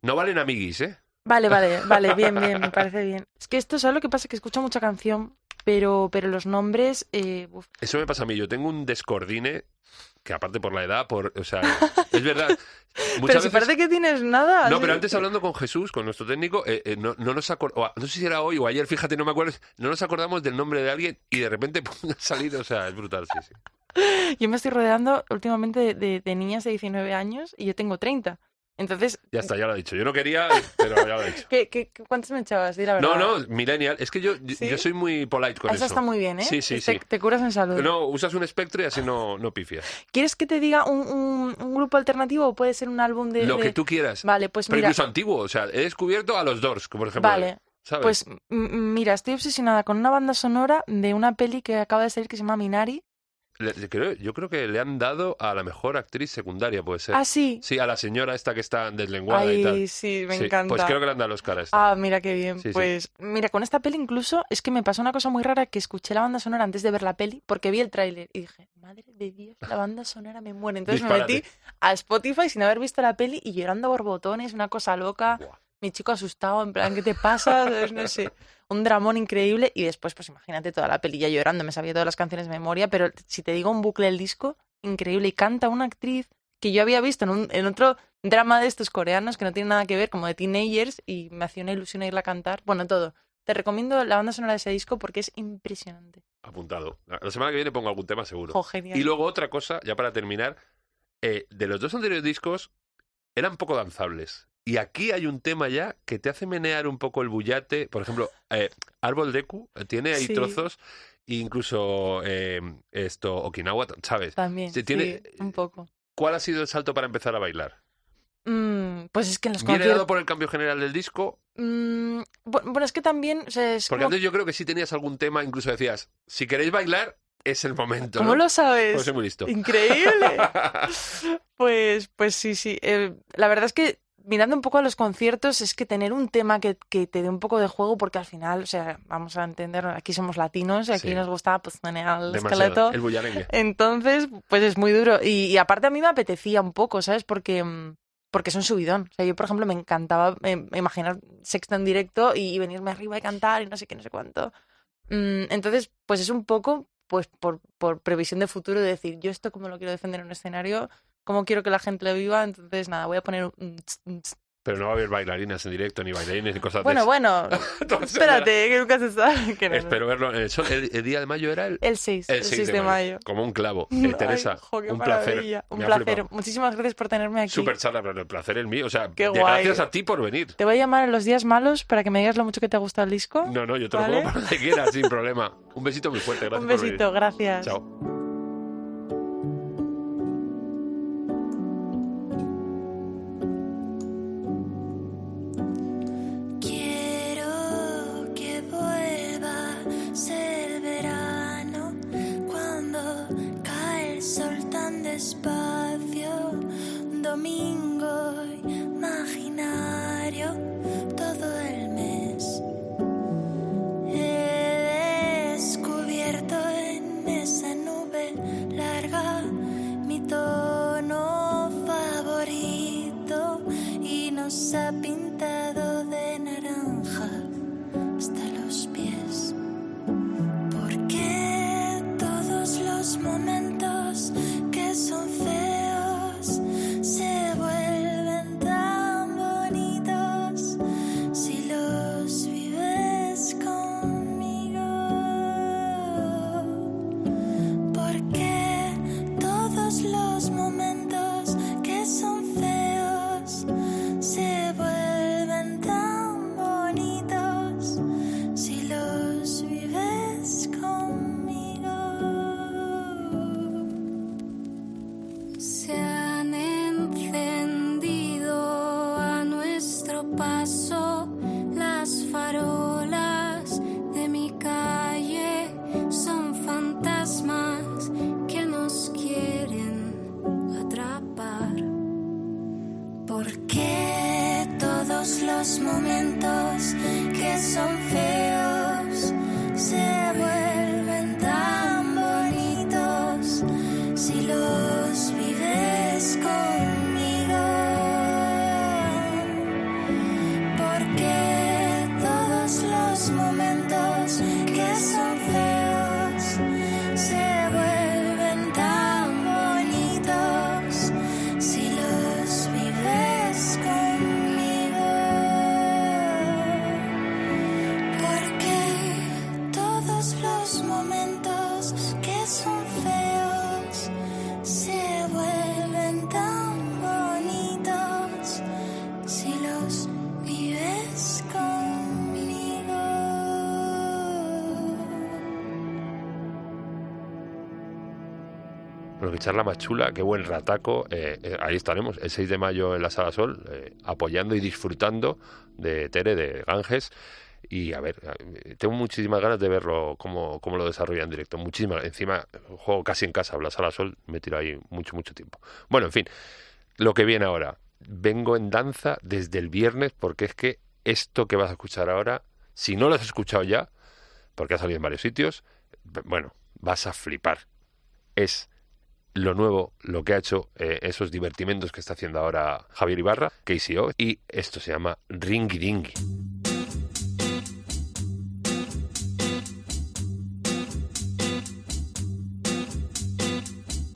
No valen amiguis, ¿eh? Vale, vale, vale, bien, bien, (laughs) me parece bien. Es que esto, ¿sabes lo que pasa? Que escucho mucha canción, pero, pero los nombres, eh, Eso me pasa a mí. Yo tengo un descordine que aparte por la edad, por, o sea, (laughs) es verdad. pero si veces... parece que tienes nada. No, pero antes hablando con Jesús, con nuestro técnico, eh, eh, no, no nos acordamos, no sé si era hoy o ayer, fíjate, no me acuerdo, no nos acordamos del nombre de alguien y de repente (laughs) pum, ha salido, o sea, es brutal, sí, sí. Yo me estoy rodeando últimamente de, de- de niñas de 19 años y yo tengo 30. Entonces, Ya está, ya lo he dicho. Yo no quería, (laughs) pero ya lo he dicho. ¿qué, qué, cuántos me echabas? Di la verdad. No, no, millennial. Es que yo, yo- ¿Sí? yo soy muy polite con Ah, Eso eso. está muy bien, ¿eh? Sí, sí, te, sí. te curas en salud. No, usas un espectro y así no, no pifias. ¿Quieres que te diga un, un- un grupo alternativo o puede ser un álbum de... Lo de- que tú quieras. Vale, pues pero mira, incluso antiguo. O sea, he descubierto a los Doors, por ejemplo. vale. ¿sabes? Pues mira, estoy obsesionada con una banda sonora de una peli que acaba de salir que se llama Minari. Yo creo que le han dado a la mejor actriz secundaria, puede ser. Ah, sí. Sí, a la señora esta que está deslenguada y tal. Sí, me Sí, encanta. Pues creo que le han dado los caras. Ah, mira qué bien. Sí, sí. pues mira, con esta peli incluso es que me pasó una cosa muy rara que escuché la banda sonora antes de ver la peli porque vi el tráiler y dije, madre de Dios, la banda sonora me muere. Entonces me metí a Spotify sin haber visto la peli y llorando borbotones, una cosa loca. Buah. Mi chico asustado, en plan, ¿qué te pasa? (laughs) ¿Sabes? No sé. Un dramón increíble y después, pues imagínate toda la peli ya llorando. Me sabía todas las canciones de memoria, pero si te digo un bucle del disco, increíble. Y canta una actriz que yo había visto en, un, en otro drama de estos coreanos que no tiene nada que ver, como de teenagers, y me hacía una ilusión irla a cantar. Bueno, todo. Te recomiendo la banda sonora de ese disco porque es impresionante. Apuntado. La semana que viene pongo algún tema seguro. Genial. Y luego otra cosa, ya para terminar, eh, de los dos anteriores discos eran poco danzables. Y aquí hay un tema ya que te hace menear un poco el bullate. Por ejemplo, eh, Árbol Deku eh, tiene ahí Sí. trozos, incluso eh, esto, Okinawa, ¿sabes? También, tiene- sí, un poco. ¿Cuál ha sido el salto para empezar a bailar? Mm, pues es que en los ¿Viene conciertos... dado por el cambio general del disco? Mm, bu- bueno, es que también... o sea, es Porque como- antes yo creo que sí tenías algún tema, incluso decías, si queréis bailar, es el momento. ¿Cómo ¿no? lo sabes? Pues soy muy listo. Increíble. (laughs) Pues, pues sí, sí. Eh, la verdad es que mirando un poco a los conciertos es que tener un tema que, que te dé un poco de juego, porque al final, o sea, vamos a entender, aquí somos latinos y aquí Sí. nos gusta pues menear el Demasiado. esqueleto. El. Entonces, pues es muy duro. Y, y aparte a mí me apetecía un poco, ¿sabes? Porque, mm, porque es un subidón. O sea, yo, por ejemplo, me encantaba eh, imaginar sexto en directo y, venirme arriba y cantar y no sé qué, no sé cuánto. Mm, entonces, pues es un poco, pues por, por previsión de futuro, de decir, yo esto cómo lo quiero defender en un escenario, cómo quiero que la gente lo viva. Entonces, nada, voy a poner un... Pero no va a haber bailarinas en directo, ni bailarines, ni cosas Bueno, de bueno, (laughs) Entonces, espérate, que nunca se sabe. que no. Espero verlo. en El, sol- el- el día de mayo era el, El 6, el el 6 6 de mayo. Como un clavo. Eh, (laughs) Ay, Teresa, jo, un placer. Un Me placer. Muchísimas gracias por tenerme aquí. Súper charla, pero el placer es mío. O sea, Qué de- guay. gracias a ti por venir. Te voy a llamar en los días malos para que me digas lo mucho que te ha gustado el disco. No, no, yo te ¿Vale? lo pongo por donde quieras, sin (laughs) problema. Un besito muy fuerte, gracias Un por venir. besito, gracias. Chao. Bueno, qué charla más chula, qué buen rataco. Eh, eh, ahí estaremos, el 6 de mayo en la Sala Sol, eh, apoyando y disfrutando de Tere, de Ganges. Y a ver, tengo muchísimas ganas de verlo, cómo, cómo lo desarrolla en directo. Muchísimas. Encima, juego casi en casa, la Sala Sol, me tiro ahí mucho, mucho tiempo. Bueno, en fin, lo que viene ahora. Vengo en danza desde el viernes porque es que esto que vas a escuchar ahora, si no lo has escuchado ya, porque ha salido en varios sitios, bueno, vas a flipar. Es lo nuevo, lo que ha hecho, eh, esos divertimentos que está haciendo ahora Javier Ibarra, KCO, y esto se llama Ringy Dingy.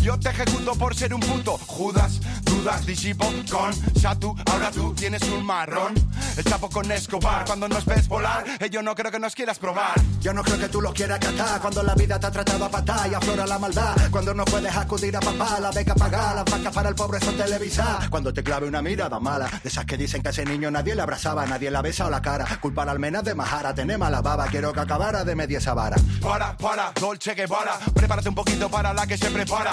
yo te ejecuto por ser un puto, Judas, dudas disipo con Satu. Ahora tú tienes un marrón. El chapo con Escobar. Cuando nos ves volar, eh, yo no creo que nos quieras probar. Yo no creo que tú lo quieras catar cuando la vida te ha tratado a patar y aflora la maldad. Cuando no puedes acudir a papá, la beca pagar, las vacas para el pobre son televisar. Cuando te clave una mirada mala, de esas que dicen que a ese niño nadie le abrazaba, nadie la besa o la cara. Culpar al menos de majara, tener mala baba, quiero que acabara de media esa vara. Para, para, Dolce Guevara. Prepárate un poquito para la que se prepara.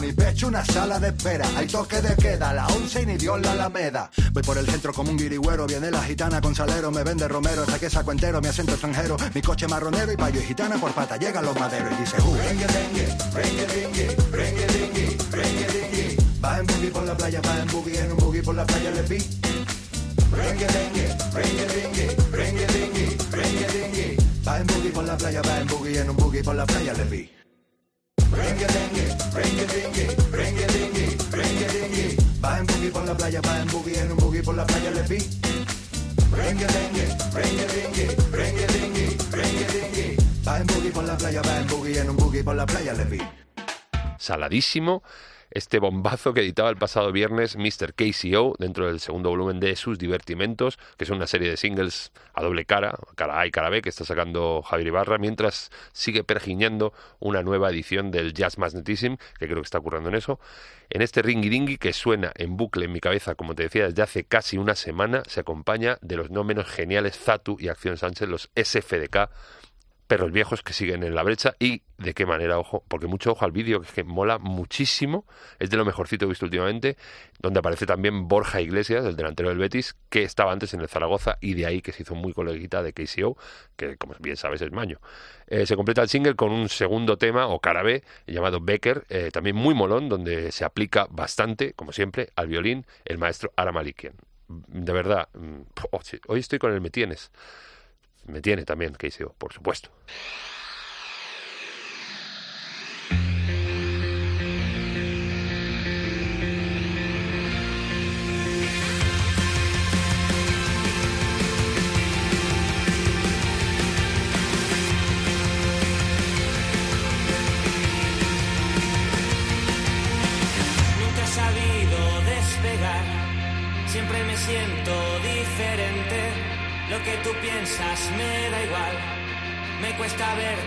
Mi pecho una sala de espera. Hay toque de queda, la once y ni Dios la alameda. Voy por el centro como un guirigüero. Viene la gitana con salero, me vende romero. Hasta que saco entero, mi acento extranjero. Mi coche marronero y payo y gitana por pata. Llegan los maderos y dice, uh. Rengue, rengue, rengue, rengue, rengue, rengue. Va en boogie por la playa, va en boogie, en un boogie por la playa le vi. Rengue, rengue, rengue, rengue, rengue, rengue, rengue, rengue. Va en boogie por la playa, va en boogie, en un boogie por la playa le vi. Por la playa, va en boogie, en un boogie por la playa le vi. Rengue, rengue, rengue, rengue, rengue, rengue, rengue, rengue. Va en boogie por la playa, va en boogie, en un boogie por la playa le vi. Saladísimo este bombazo que editaba el pasado viernes Mr. KCO dentro del segundo volumen de sus divertimentos, que es una serie de singles a doble cara, cara A y cara B, que está sacando Javier Ibarra, mientras sigue pergiñando una nueva edición del Jazz Magnetism, que creo que está ocurriendo en eso. En este ringy dingy que suena en bucle en mi cabeza, como te decía, desde hace casi una semana, se acompaña de los no menos geniales Zatu y Acción Sánchez, los SFDK, perros viejos que siguen en la brecha y de qué manera, ojo, porque mucho ojo al vídeo, que es que mola muchísimo, es de lo mejorcito que he visto últimamente, donde aparece también Borja Iglesias, el delantero del Betis, que estaba antes en el Zaragoza y de ahí que se hizo muy coleguita de KCO, que como bien sabes es maño. Eh, se completa el single con un segundo tema, o cara B, llamado Becker, eh, también muy molón, donde se aplica bastante, como siempre, al violín el maestro Aramalikian. De verdad, mm, oh, hoy estoy con el Me Tienes me tiene también KCO, por supuesto.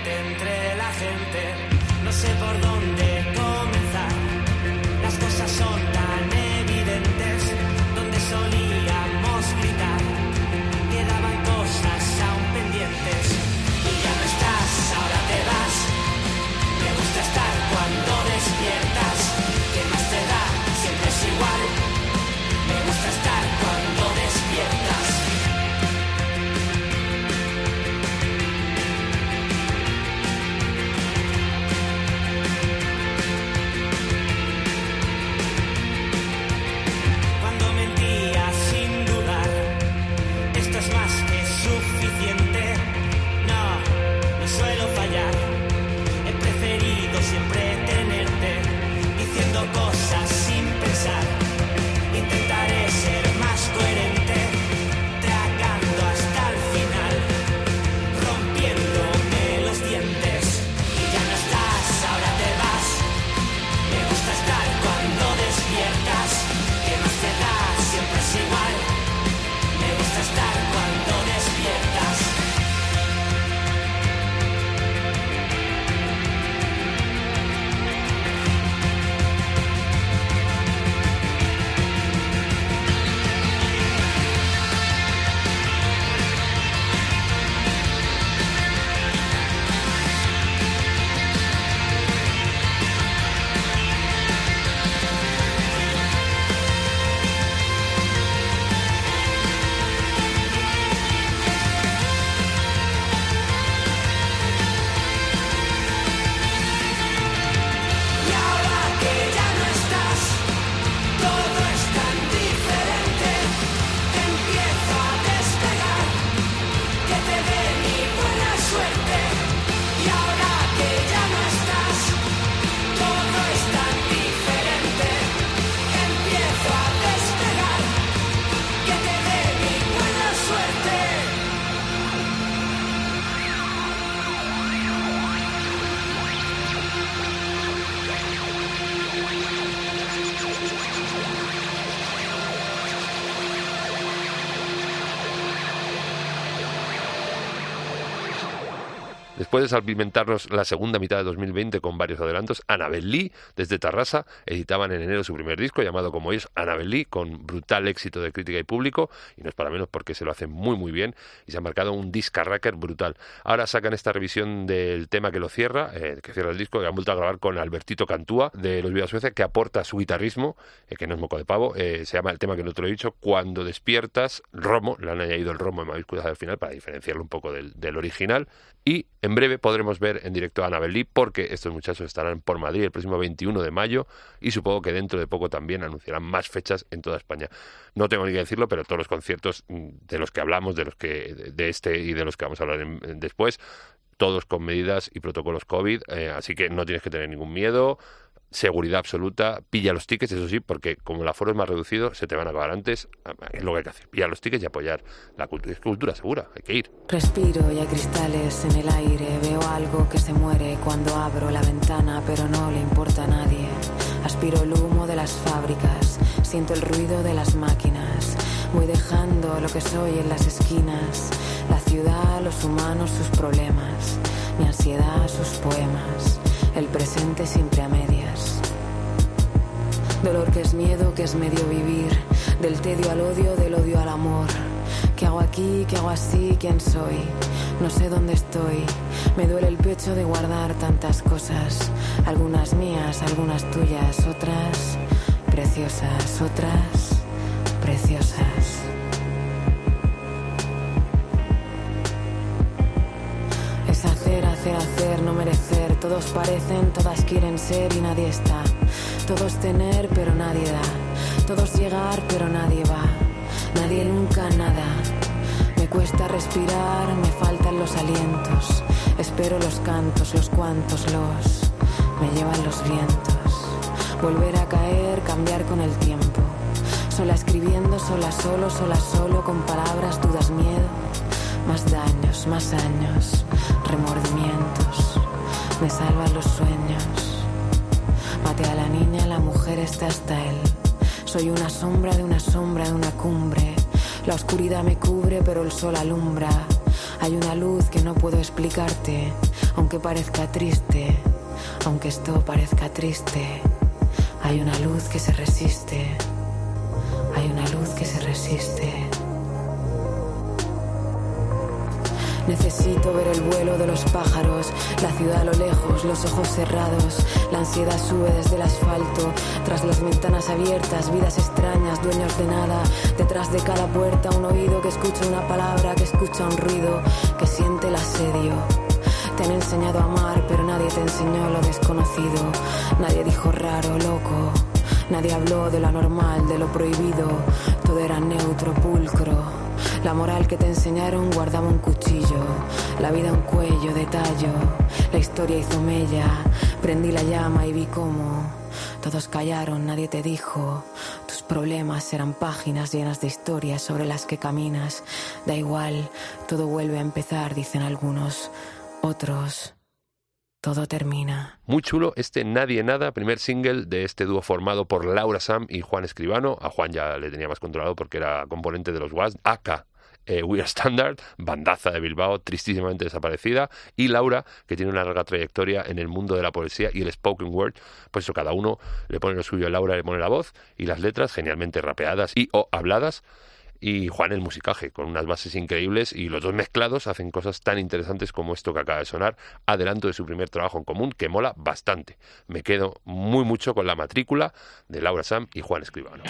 Cuesta verte entre De salpimentarnos la segunda mitad de 2020 con varios adelantos, Annabel Lee, desde Tarrasa, editaban en enero su primer disco llamado como ellos Annabel Lee, con brutal éxito de crítica y público, y no es para menos porque se lo hacen muy muy bien y se han marcado un discarracker brutal. Ahora sacan esta revisión del tema que lo cierra, eh, que cierra el disco, que han vuelto a grabar con Albertito Cantúa de Los Vidas Suecia, que aporta su guitarrismo, eh, que no es moco de pavo, eh, se llama el tema que no te lo he dicho, Cuando despiertas, Romo, le han añadido el Romo en mayúsculas al final para diferenciarlo un poco del original, y en breve podremos ver en directo a Annabel Lee porque estos muchachos estarán por Madrid el próximo 21 de mayo y supongo que dentro de poco también anunciarán más fechas en toda España. No tengo ni que decirlo, pero todos los conciertos mm, de los que hablamos, de los que de este y de los que vamos a hablar después, todos con medidas y protocolos COVID, eh, así que no tienes que tener ningún miedo seguridad absoluta, pilla los tickets, eso sí, porque como el aforo es más reducido, se te van a acabar antes, es lo que hay que hacer, pilla los tickets y apoyar la cultura, es cultura segura, hay que ir. Respiro y hay cristales en el aire, veo algo que se muere cuando abro la ventana, pero no le importa a nadie. Aspiro el humo de las fábricas, siento el ruido de las máquinas, voy dejando lo que soy en las esquinas, la ciudad, los humanos, sus problemas, mi ansiedad, sus poemas el presente siempre a medias. Dolor que es miedo, que es medio vivir, del tedio al odio, del odio al amor. ¿Qué hago aquí? ¿Qué hago así? ¿Quién soy? No sé dónde estoy. Me duele el pecho de guardar tantas cosas. Algunas mías, algunas tuyas, otras preciosas, otras preciosas. Es hacer, hacer, hacer, no merecer. Todos parecen, todas quieren ser y nadie está. Todos tener, pero nadie da. Todos llegar, pero nadie va. Nadie nunca nada. Me cuesta respirar, me faltan los alientos. Espero los cantos, los cuantos los me llevan los vientos. Volver a caer, cambiar con el tiempo. Sola escribiendo, sola solo, sola solo, con palabras, dudas, miedo. Más daños, más años remordimientos, me salvan los sueños. Mate a la niña, la mujer está hasta él. Soy una sombra de una sombra de una cumbre. La oscuridad me cubre, pero el sol alumbra. Hay una luz que no puedo explicarte, aunque parezca triste, aunque esto parezca triste. Hay una luz que se resiste, hay una luz que se resiste. Necesito ver el vuelo de los pájaros, la ciudad a lo lejos, los ojos cerrados. La ansiedad sube desde el asfalto, tras las ventanas abiertas, vidas extrañas, dueños de nada. Detrás de cada puerta un oído que escucha una palabra, que escucha un ruido, que siente el asedio. Te han enseñado a amar, pero nadie te enseñó lo desconocido. Nadie dijo raro, loco. Nadie habló de lo anormal, de lo prohibido. Todo era neutro, pulcro. La moral que te enseñaron guardaba un cuchillo, la vida un cuello de tallo, la historia hizo mella, prendí la llama y vi cómo todos callaron, nadie te dijo, tus problemas eran páginas llenas de historias sobre las que caminas, da igual, todo vuelve a empezar, dicen algunos, otros todo termina. Muy chulo este Nadie Nada, primer single de este dúo formado por Laura Sam y Juan Escribano. A Juan ya le tenía más controlado porque era componente de los Was. Aka eh, We Are Standard, bandaza de Bilbao, tristísimamente desaparecida, y Laura, que tiene una larga trayectoria en el mundo de la poesía y el spoken word, pues eso, cada uno le pone lo suyo, Laura le pone la voz y las letras genialmente rapeadas y o habladas, y Juan el musicaje, con unas bases increíbles y los dos mezclados hacen cosas tan interesantes como esto que acaba de sonar, adelanto de su primer trabajo en común, que mola bastante. Me quedo muy mucho con la matrícula de Laura Sam y Juan Escribano.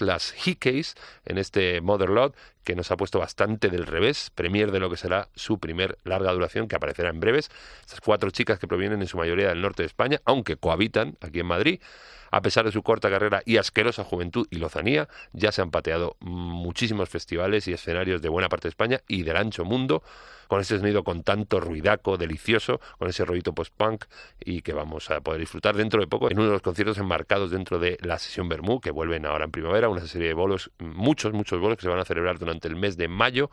Las Hickeys, en este Motherlode, que nos ha puesto bastante del revés, premier de lo que será su primer larga duración, que aparecerá en breves. Estas cuatro chicas que provienen en su mayoría del norte de España, aunque cohabitan aquí en Madrid, a pesar de su corta carrera y asquerosa juventud y lozanía, ya se han pateado muchísimos festivales y escenarios de buena parte de España y del ancho mundo, con ese sonido con tanto ruidaco, delicioso, con ese rollito post-punk y que vamos a poder disfrutar dentro de poco en uno de los conciertos enmarcados dentro de la sesión Bermú, que vuelven ahora en primavera, una serie de bolos, muchos, muchos bolos que se van a celebrar durante el mes de mayo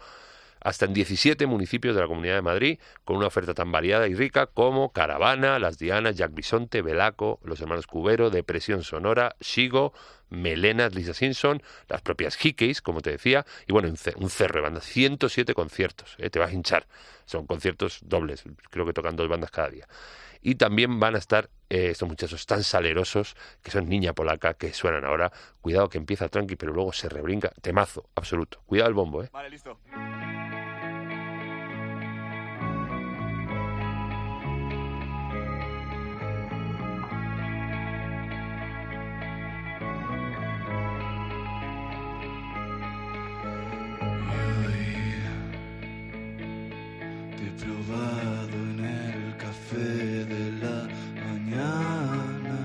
hasta en 17 municipios de la Comunidad de Madrid, con una oferta tan variada y rica como Caravana, Las Dianas, Jack Bisonte, Belaco, Los Hermanos Cubero, Depresión Sonora, Shigo, Melenas, Lisa Simpson, las propias Hickeys, como te decía, y bueno, un, ce- un cerro de bandas, 107 conciertos, ¿eh? te vas a hinchar, son conciertos dobles, creo que tocan dos bandas cada día. Y también van a estar eh, estos muchachos tan salerosos, que son niña polaca, que suenan ahora, cuidado que empieza tranqui, pero luego se rebrinca, temazo, absoluto, cuidado el bombo, ¿eh? Vale, listo. En el café de la mañana,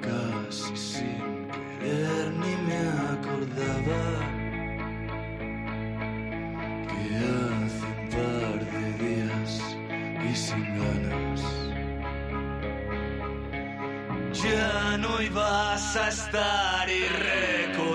casi sin querer ni me acordaba que hace un par de días y sin ganas. Ya no ibas a estar y reconozco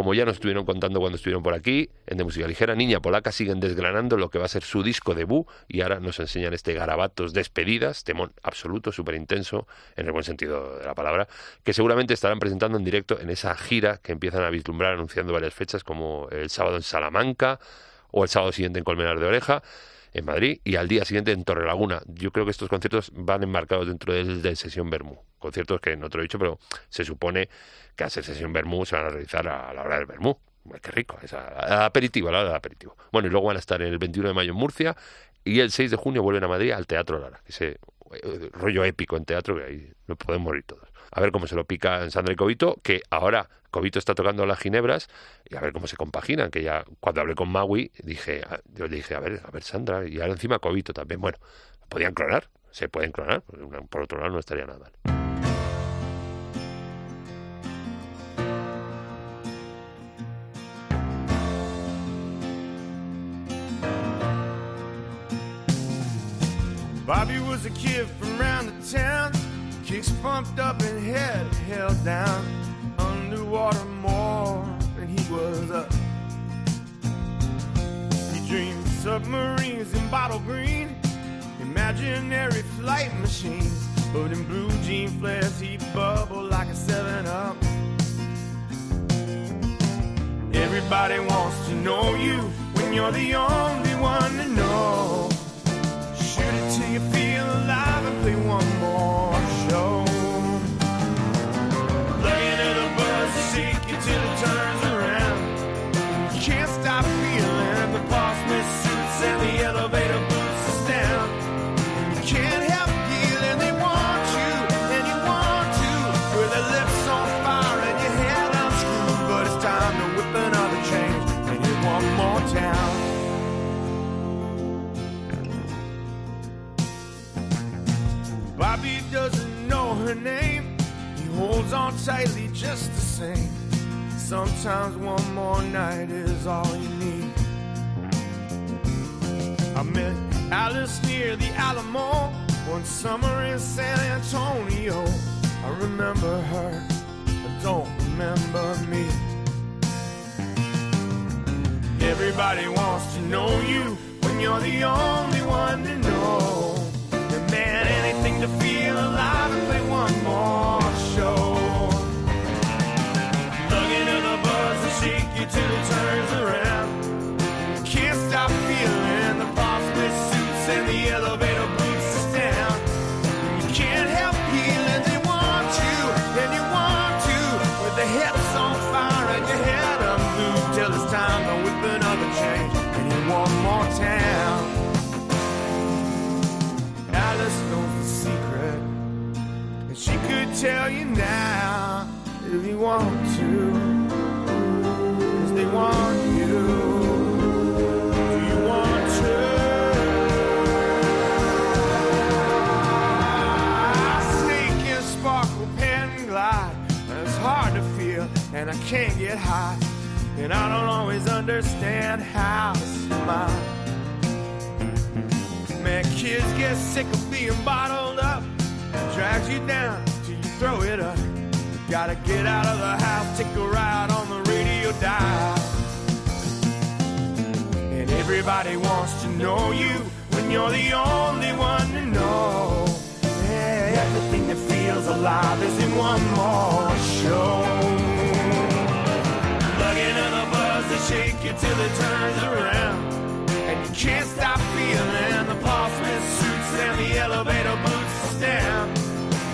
como ya nos estuvieron contando cuando estuvieron por aquí, en De Música Ligera, Niña Polaca siguen desgranando lo que va a ser su disco debut y ahora nos enseñan este Garabatos Despedidas, temón absoluto, súper intenso, en el buen sentido de la palabra, que seguramente estarán presentando en directo en esa gira que empiezan a vislumbrar anunciando varias fechas como el sábado en Salamanca o el sábado siguiente en Colmenar de Oreja en Madrid y al día siguiente en Torrelaguna. Yo creo que estos conciertos van enmarcados dentro del, del Sesión Bermú. Conciertos que no te lo he dicho, pero se supone que a Sesión Bermú se van a realizar a la hora del Bermú. Qué rico, es a- aperitivo, a la hora del aperitivo. Bueno, y luego van a estar el 21 de mayo en Murcia y el 6 de junio vuelven a Madrid al Teatro Lara. Ese eh, rollo épico en teatro que ahí nos podemos morir todos. A ver cómo se lo pica en Sandra y Cobito, que ahora Cobito está tocando las ginebras y a ver cómo se compaginan, que ya cuando hablé con Maui dije, ah, dije, a ver, a ver Sandra, y ahora encima Cobito también. Bueno, podían clonar, se pueden clonar, por una- por otro lado no estaría nada mal. Bobby was a kid from round the town, kicks pumped up and head held down, underwater more than he was up. He dreamed submarines in bottle green, imaginary flight machines, but in blue jean flares he'd bubble like a 7-Up. Everybody wants to know you when you're the only one to know. Till you feel alive and play one more show. On tightly just the same. Sometimes one more night is all you need. I met Alice near the Alamo one summer in San Antonio. I remember her, I don't remember me. Everybody wants to know you when you're the only one to know. Want to. 'Cause they want you. And sparkle, pen and. It's hard to feel, and I can't get high. And I don't always understand how to smile. Man, kids get sick of being bottled up. Drags you down till you throw it up. Gotta get out of the house, take a ride on the radio dial. And everybody wants to know you when you're the only one to know. Yeah, everything that feels alive is in one more show. Plug into the buzz to shake you till it turns around. And you can't stop feeling the with suits and the elevator boots down.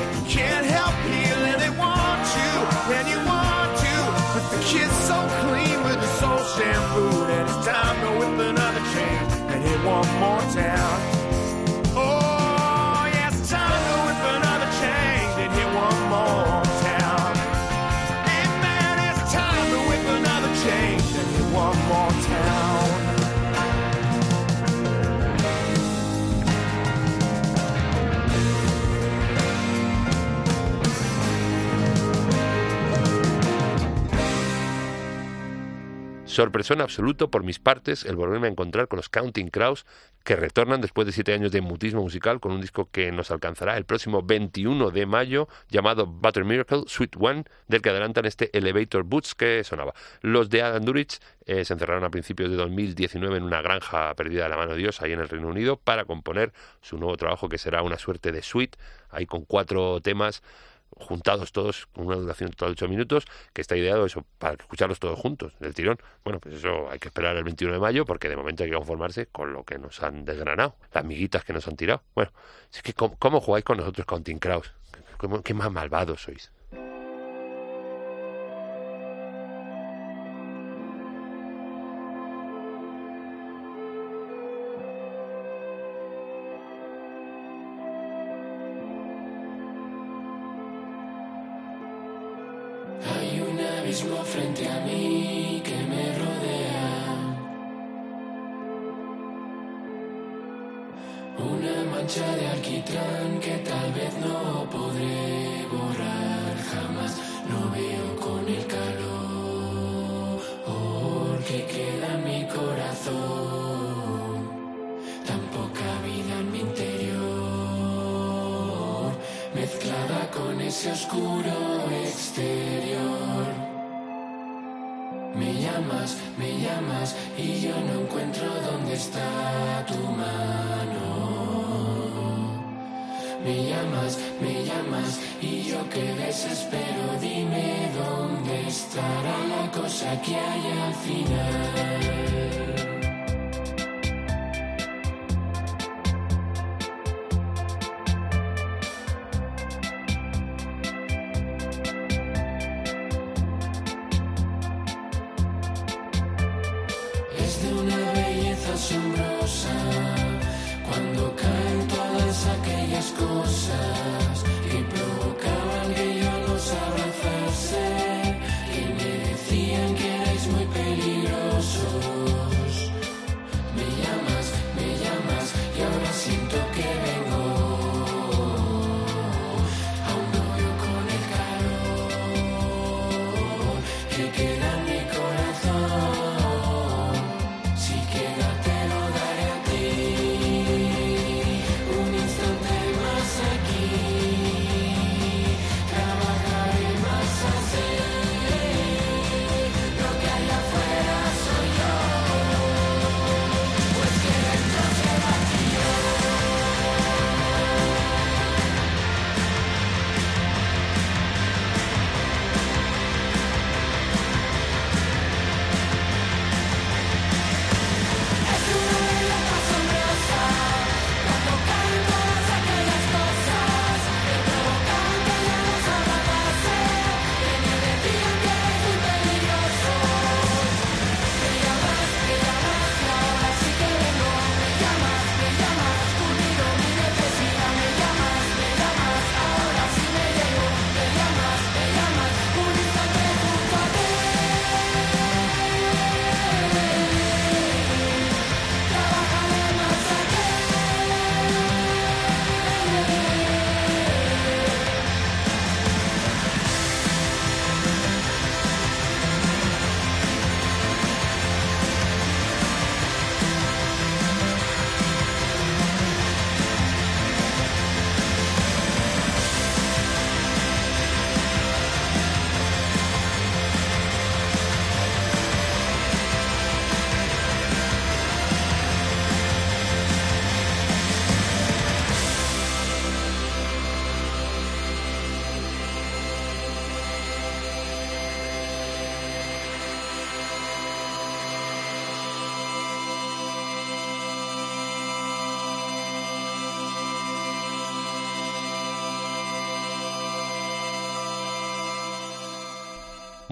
And you can't help feeling they want you and you want to. But the kid's so clean with the soul shampoo that it's time to whip another chain and hit one more town. Sorpresón absoluto por mis partes el volverme a encontrar con los Counting Crows que retornan después de siete años de mutismo musical con un disco que nos alcanzará el próximo 21 de mayo llamado Butter Miracle Sweet One, del que adelantan este Elevator Boots que sonaba. Los de Adam Durich eh, se encerraron a principios de 2019 en una granja perdida de la mano de Dios ahí en el Reino Unido para componer su nuevo trabajo que será una suerte de suite, ahí con cuatro temas juntados todos con una duración total de ocho minutos, que está ideado eso, para escucharlos todos juntos, del tirón. Bueno, pues eso hay que esperar el 21 de mayo, porque de momento hay que conformarse con lo que nos han desgranado, las miguitas que nos han tirado. Bueno, es que ¿cómo, jugáis con nosotros, Counting Crows? ¿Qué más malvados sois?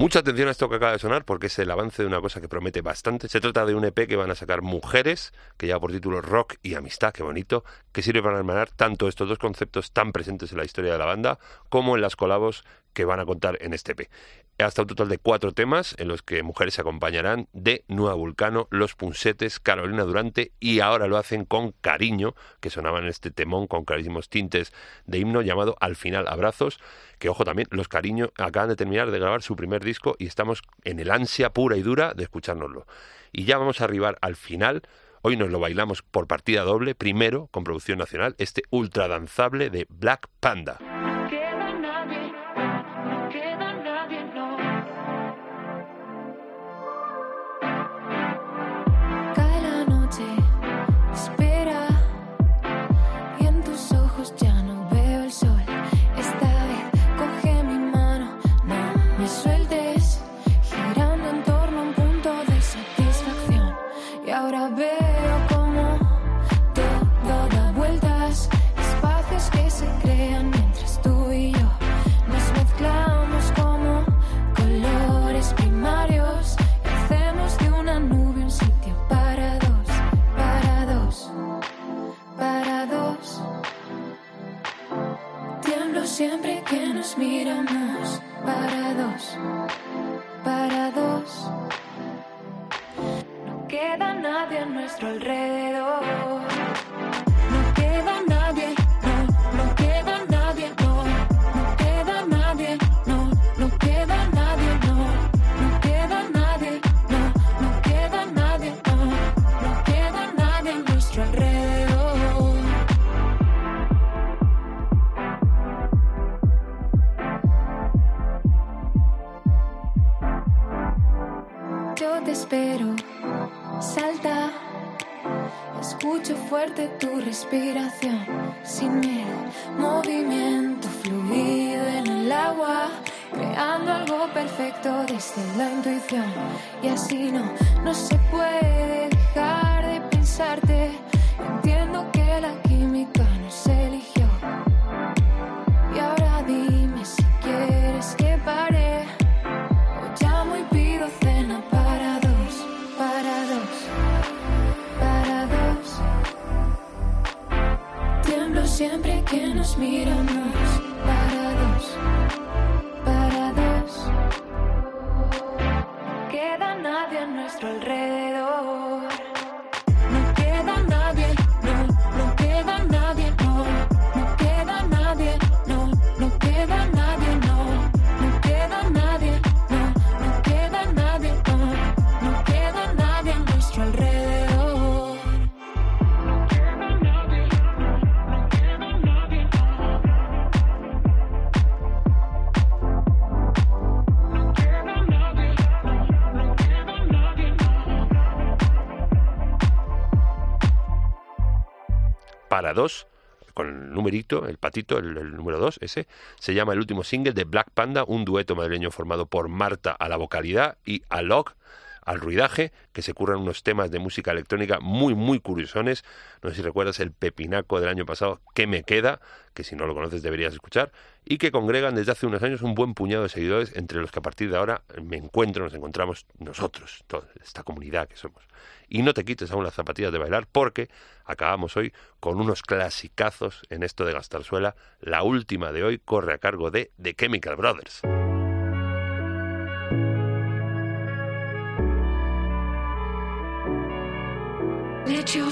Mucha atención a esto que acaba de sonar porque es el avance de una cosa que promete bastante. Se trata de un EP que van a sacar mujeres, que lleva por título Rock y Amistad, qué bonito, que sirve para hermanar tanto estos dos conceptos tan presentes en la historia de la banda como en las colabos que van a contar en este EP hasta un total de cuatro temas en los que mujeres se acompañarán de Nueva Vulcano, Los Punsetes, Carolina Durante y ahora lo hacen con Cariño, que sonaban en este temón con clarísimos tintes de himno llamado Al final Abrazos, que ojo también, Los Cariño acaban de terminar de grabar su primer disco y estamos en el ansia pura y dura de escuchárnoslo. Y ya vamos a arribar al final. Hoy nos lo bailamos por partida doble, primero con producción nacional, este ultra danzable de Black Panda. para dos, con el numerito, el patito, el, número dos ese, se llama el último single de Black Panda, un dueto madrileño formado por Marta a la vocalidad y Alok al ruidaje, que se curran unos temas de música electrónica muy, muy curiosones. No sé si recuerdas el pepinaco del año pasado, ¿Qué me queda? que si no lo conoces deberías escuchar, y que congregan desde hace unos años un buen puñado de seguidores, entre los que a partir de ahora me encuentro, nos encontramos nosotros, toda esta comunidad que somos. Y no te quites aún las zapatillas de bailar, porque acabamos hoy con unos clasicazos en esto de Gastarzuela. La última de hoy corre a cargo de The Chemical Brothers. Let you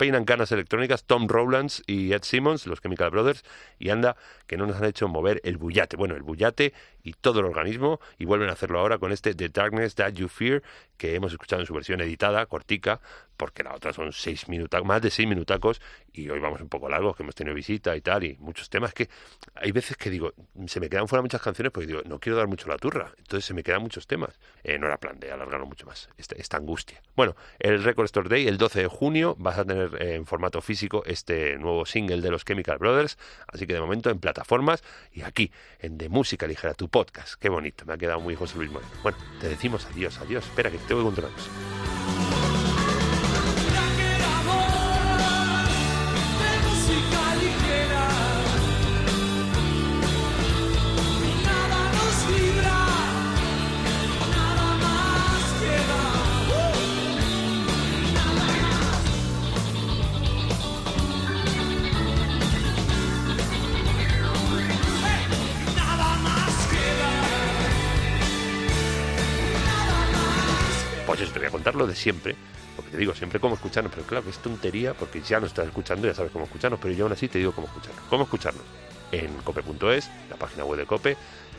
peinan canas electrónicas Tom Rowlands y Ed Simmons, los Chemical Brothers, y anda que no nos han hecho mover el bullate. Bueno, el bullate y todo el organismo, y vuelven a hacerlo ahora con este The Darkness That You Fear, que hemos escuchado en su versión editada, cortica, porque la otra son seis minutos, más de seis minutacos, y hoy vamos un poco largos, que hemos tenido visita y tal, y muchos temas que hay veces que digo, se me quedan fuera muchas canciones porque digo, no quiero dar mucho la turra, entonces se me quedan muchos temas. Eh, no era plan de alargarlo mucho más, esta, esta angustia. Bueno, el Record Store Day, el 12 de junio, vas a tener eh, en formato físico este nuevo single de los Chemical Brothers, así que de momento en plataformas y aquí, en De Música Ligera, tu podcast. Qué bonito, me ha quedado muy José Luis Moreno. Bueno, te decimos adiós, adiós, espera que te tengo que contar siempre, porque te digo siempre cómo escucharnos, pero claro que es tontería, porque ya nos estás escuchando, ya sabes cómo escucharnos, pero yo aún así te digo cómo escucharnos. ¿Cómo escucharnos? En cope.es, la página web de Cope,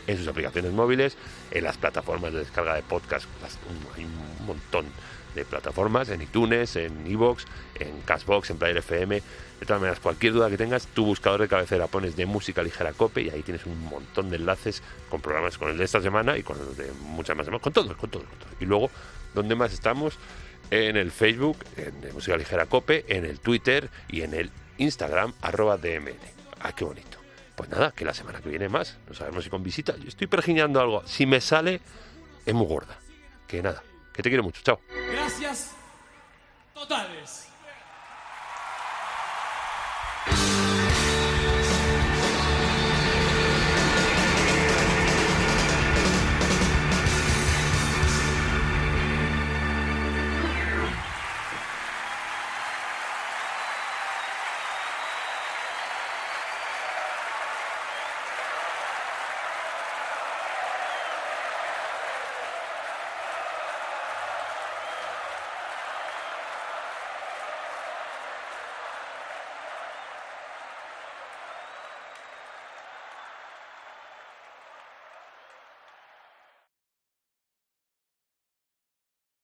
en sus aplicaciones móviles, en las plataformas de descarga de podcast, hay un montón de plataformas, en iTunes, en iVoox, en Cashbox, en Player FM. De todas maneras, cualquier duda que tengas, tu buscador de cabecera pones de música ligera Cope y ahí tienes un montón de enlaces con programas con el de esta semana y con los de muchas más semanas, con todo, con todo, con todo. Y luego, ¿dónde más estamos? En el Facebook, en música ligera Cope, en el Twitter y en el Instagram, arroba DMN. Ah, qué bonito. Pues nada, que la semana que viene más. No sabemos si con visita. Yo estoy pergiñando algo. Si me sale, es muy gorda. Que nada. Que te quiero mucho. Chao. Gracias totales.